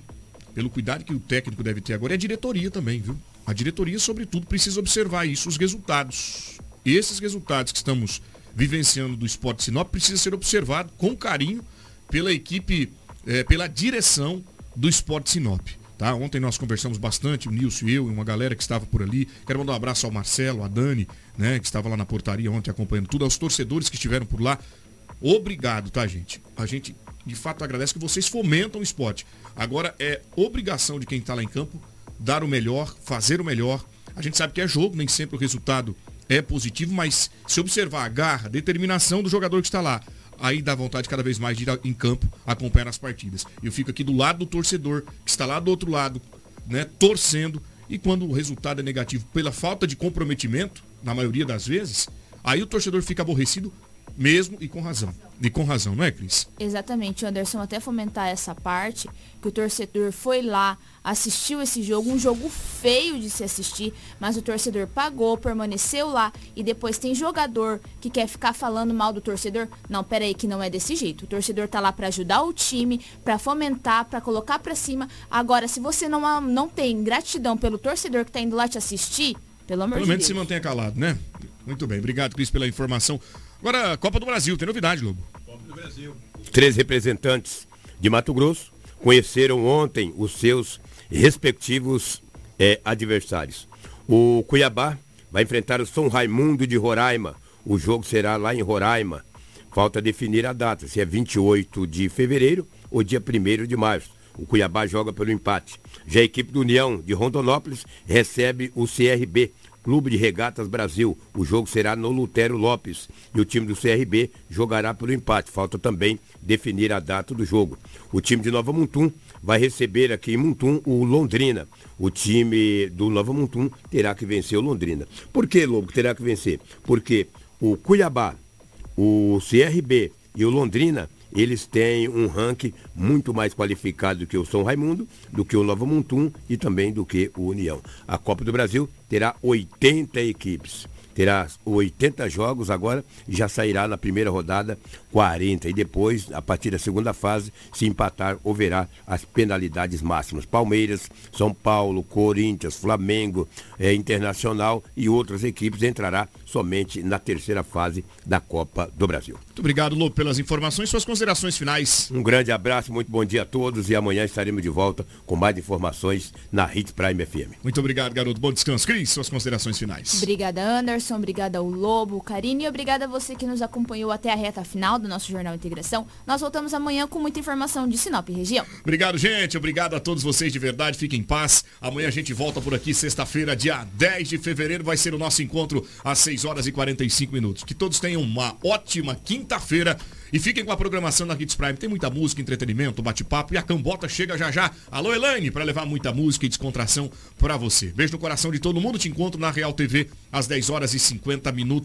pelo cuidado que o técnico deve ter agora, é a diretoria também, viu? A diretoria, sobretudo, precisa observar isso, os resultados. E esses resultados que estamos vivenciando do esporte Sinop precisa ser observado com carinho pela equipe, é, pela direção do esporte Sinop. Tá? Ontem nós conversamos bastante, o Nilson e eu, e uma galera que estava por ali. Quero mandar um abraço ao Marcelo, a Dani, né, que estava lá na portaria ontem acompanhando tudo, aos torcedores que estiveram por lá. Obrigado, tá, gente? A gente de fato agradece que vocês fomentam o esporte. Agora é obrigação de quem está lá em campo dar o melhor, fazer o melhor. A gente sabe que é jogo, nem sempre o resultado é positivo, mas se observar a garra, a determinação do jogador que está lá, aí dá vontade cada vez mais de ir em campo acompanhar as partidas. Eu fico aqui do lado do torcedor, que está lá do outro lado, né, torcendo, e quando o resultado é negativo pela falta de comprometimento, na maioria das vezes, aí o torcedor fica aborrecido mesmo e com razão. E com razão, não é, Cris? Exatamente, Anderson, até fomentar essa parte, que o torcedor foi lá, assistiu esse jogo, um jogo feio de se assistir, mas o torcedor pagou, permaneceu lá e depois tem jogador que quer ficar falando mal do torcedor. Não, pera aí que não é desse jeito. O torcedor tá lá para ajudar o time, para fomentar, para colocar para cima. Agora, se você não, não tem gratidão pelo torcedor que tá indo lá te assistir, pelo amor Pelo de menos Deus. se mantenha calado, né? Muito bem, obrigado, Cris, pela informação. Agora, Copa do Brasil, tem novidade, Lobo. Copa do Brasil. Três representantes de Mato Grosso conheceram ontem os seus respectivos é, adversários. O Cuiabá vai enfrentar o São Raimundo de Roraima. O jogo será lá em Roraima. Falta definir a data, se é 28 de fevereiro ou dia 1 de março. O Cuiabá joga pelo empate. Já a equipe do União de Rondonópolis recebe o CRB Clube de Regatas Brasil. O jogo será no Lutero Lopes e o time do CRB jogará pelo empate. Falta também definir a data do jogo. O time de Nova Mutum vai receber aqui em Mutum o Londrina. O time do Nova Mutum terá que vencer o Londrina. Por que, Lobo, terá que vencer? Porque o Cuiabá, o CRB e o Londrina eles têm um ranking muito mais qualificado do que o São Raimundo, do que o Nova Mutum e também do que o União. A Copa do Brasil terá 80 equipes terá 80 jogos agora já sairá na primeira rodada 40. E depois, a partir da segunda fase, se empatar, haverá as penalidades máximas. Palmeiras, São Paulo, Corinthians, Flamengo, é, Internacional e outras equipes entrará somente na terceira fase da Copa do Brasil. Muito obrigado, Lô, pelas informações. Suas considerações finais. Um grande abraço, muito bom dia a todos e amanhã estaremos de volta com mais informações na Hits Prime FM. Muito obrigado, garoto. Bom descanso. Cris, suas considerações finais. Obrigada, Anderson. Obrigada ao Lobo, Karine e obrigada a você que nos acompanhou até a reta final do nosso Jornal Integração. Nós voltamos amanhã com muita informação de Sinop região. Obrigado, gente. Obrigado a todos vocês de verdade. Fiquem em paz. Amanhã a gente volta por aqui, sexta-feira, dia 10 de fevereiro. Vai ser o nosso encontro às 6 horas e 45 minutos. Que todos tenham uma ótima quinta-feira E fiquem com a programação da Hits Prime. Tem muita música, entretenimento, bate-papo e a cambota chega já já. Alô, Elaine, para levar muita música e descontração para você. Beijo no coração de todo mundo. Te encontro na Real TV às 10 horas e 50 minutos.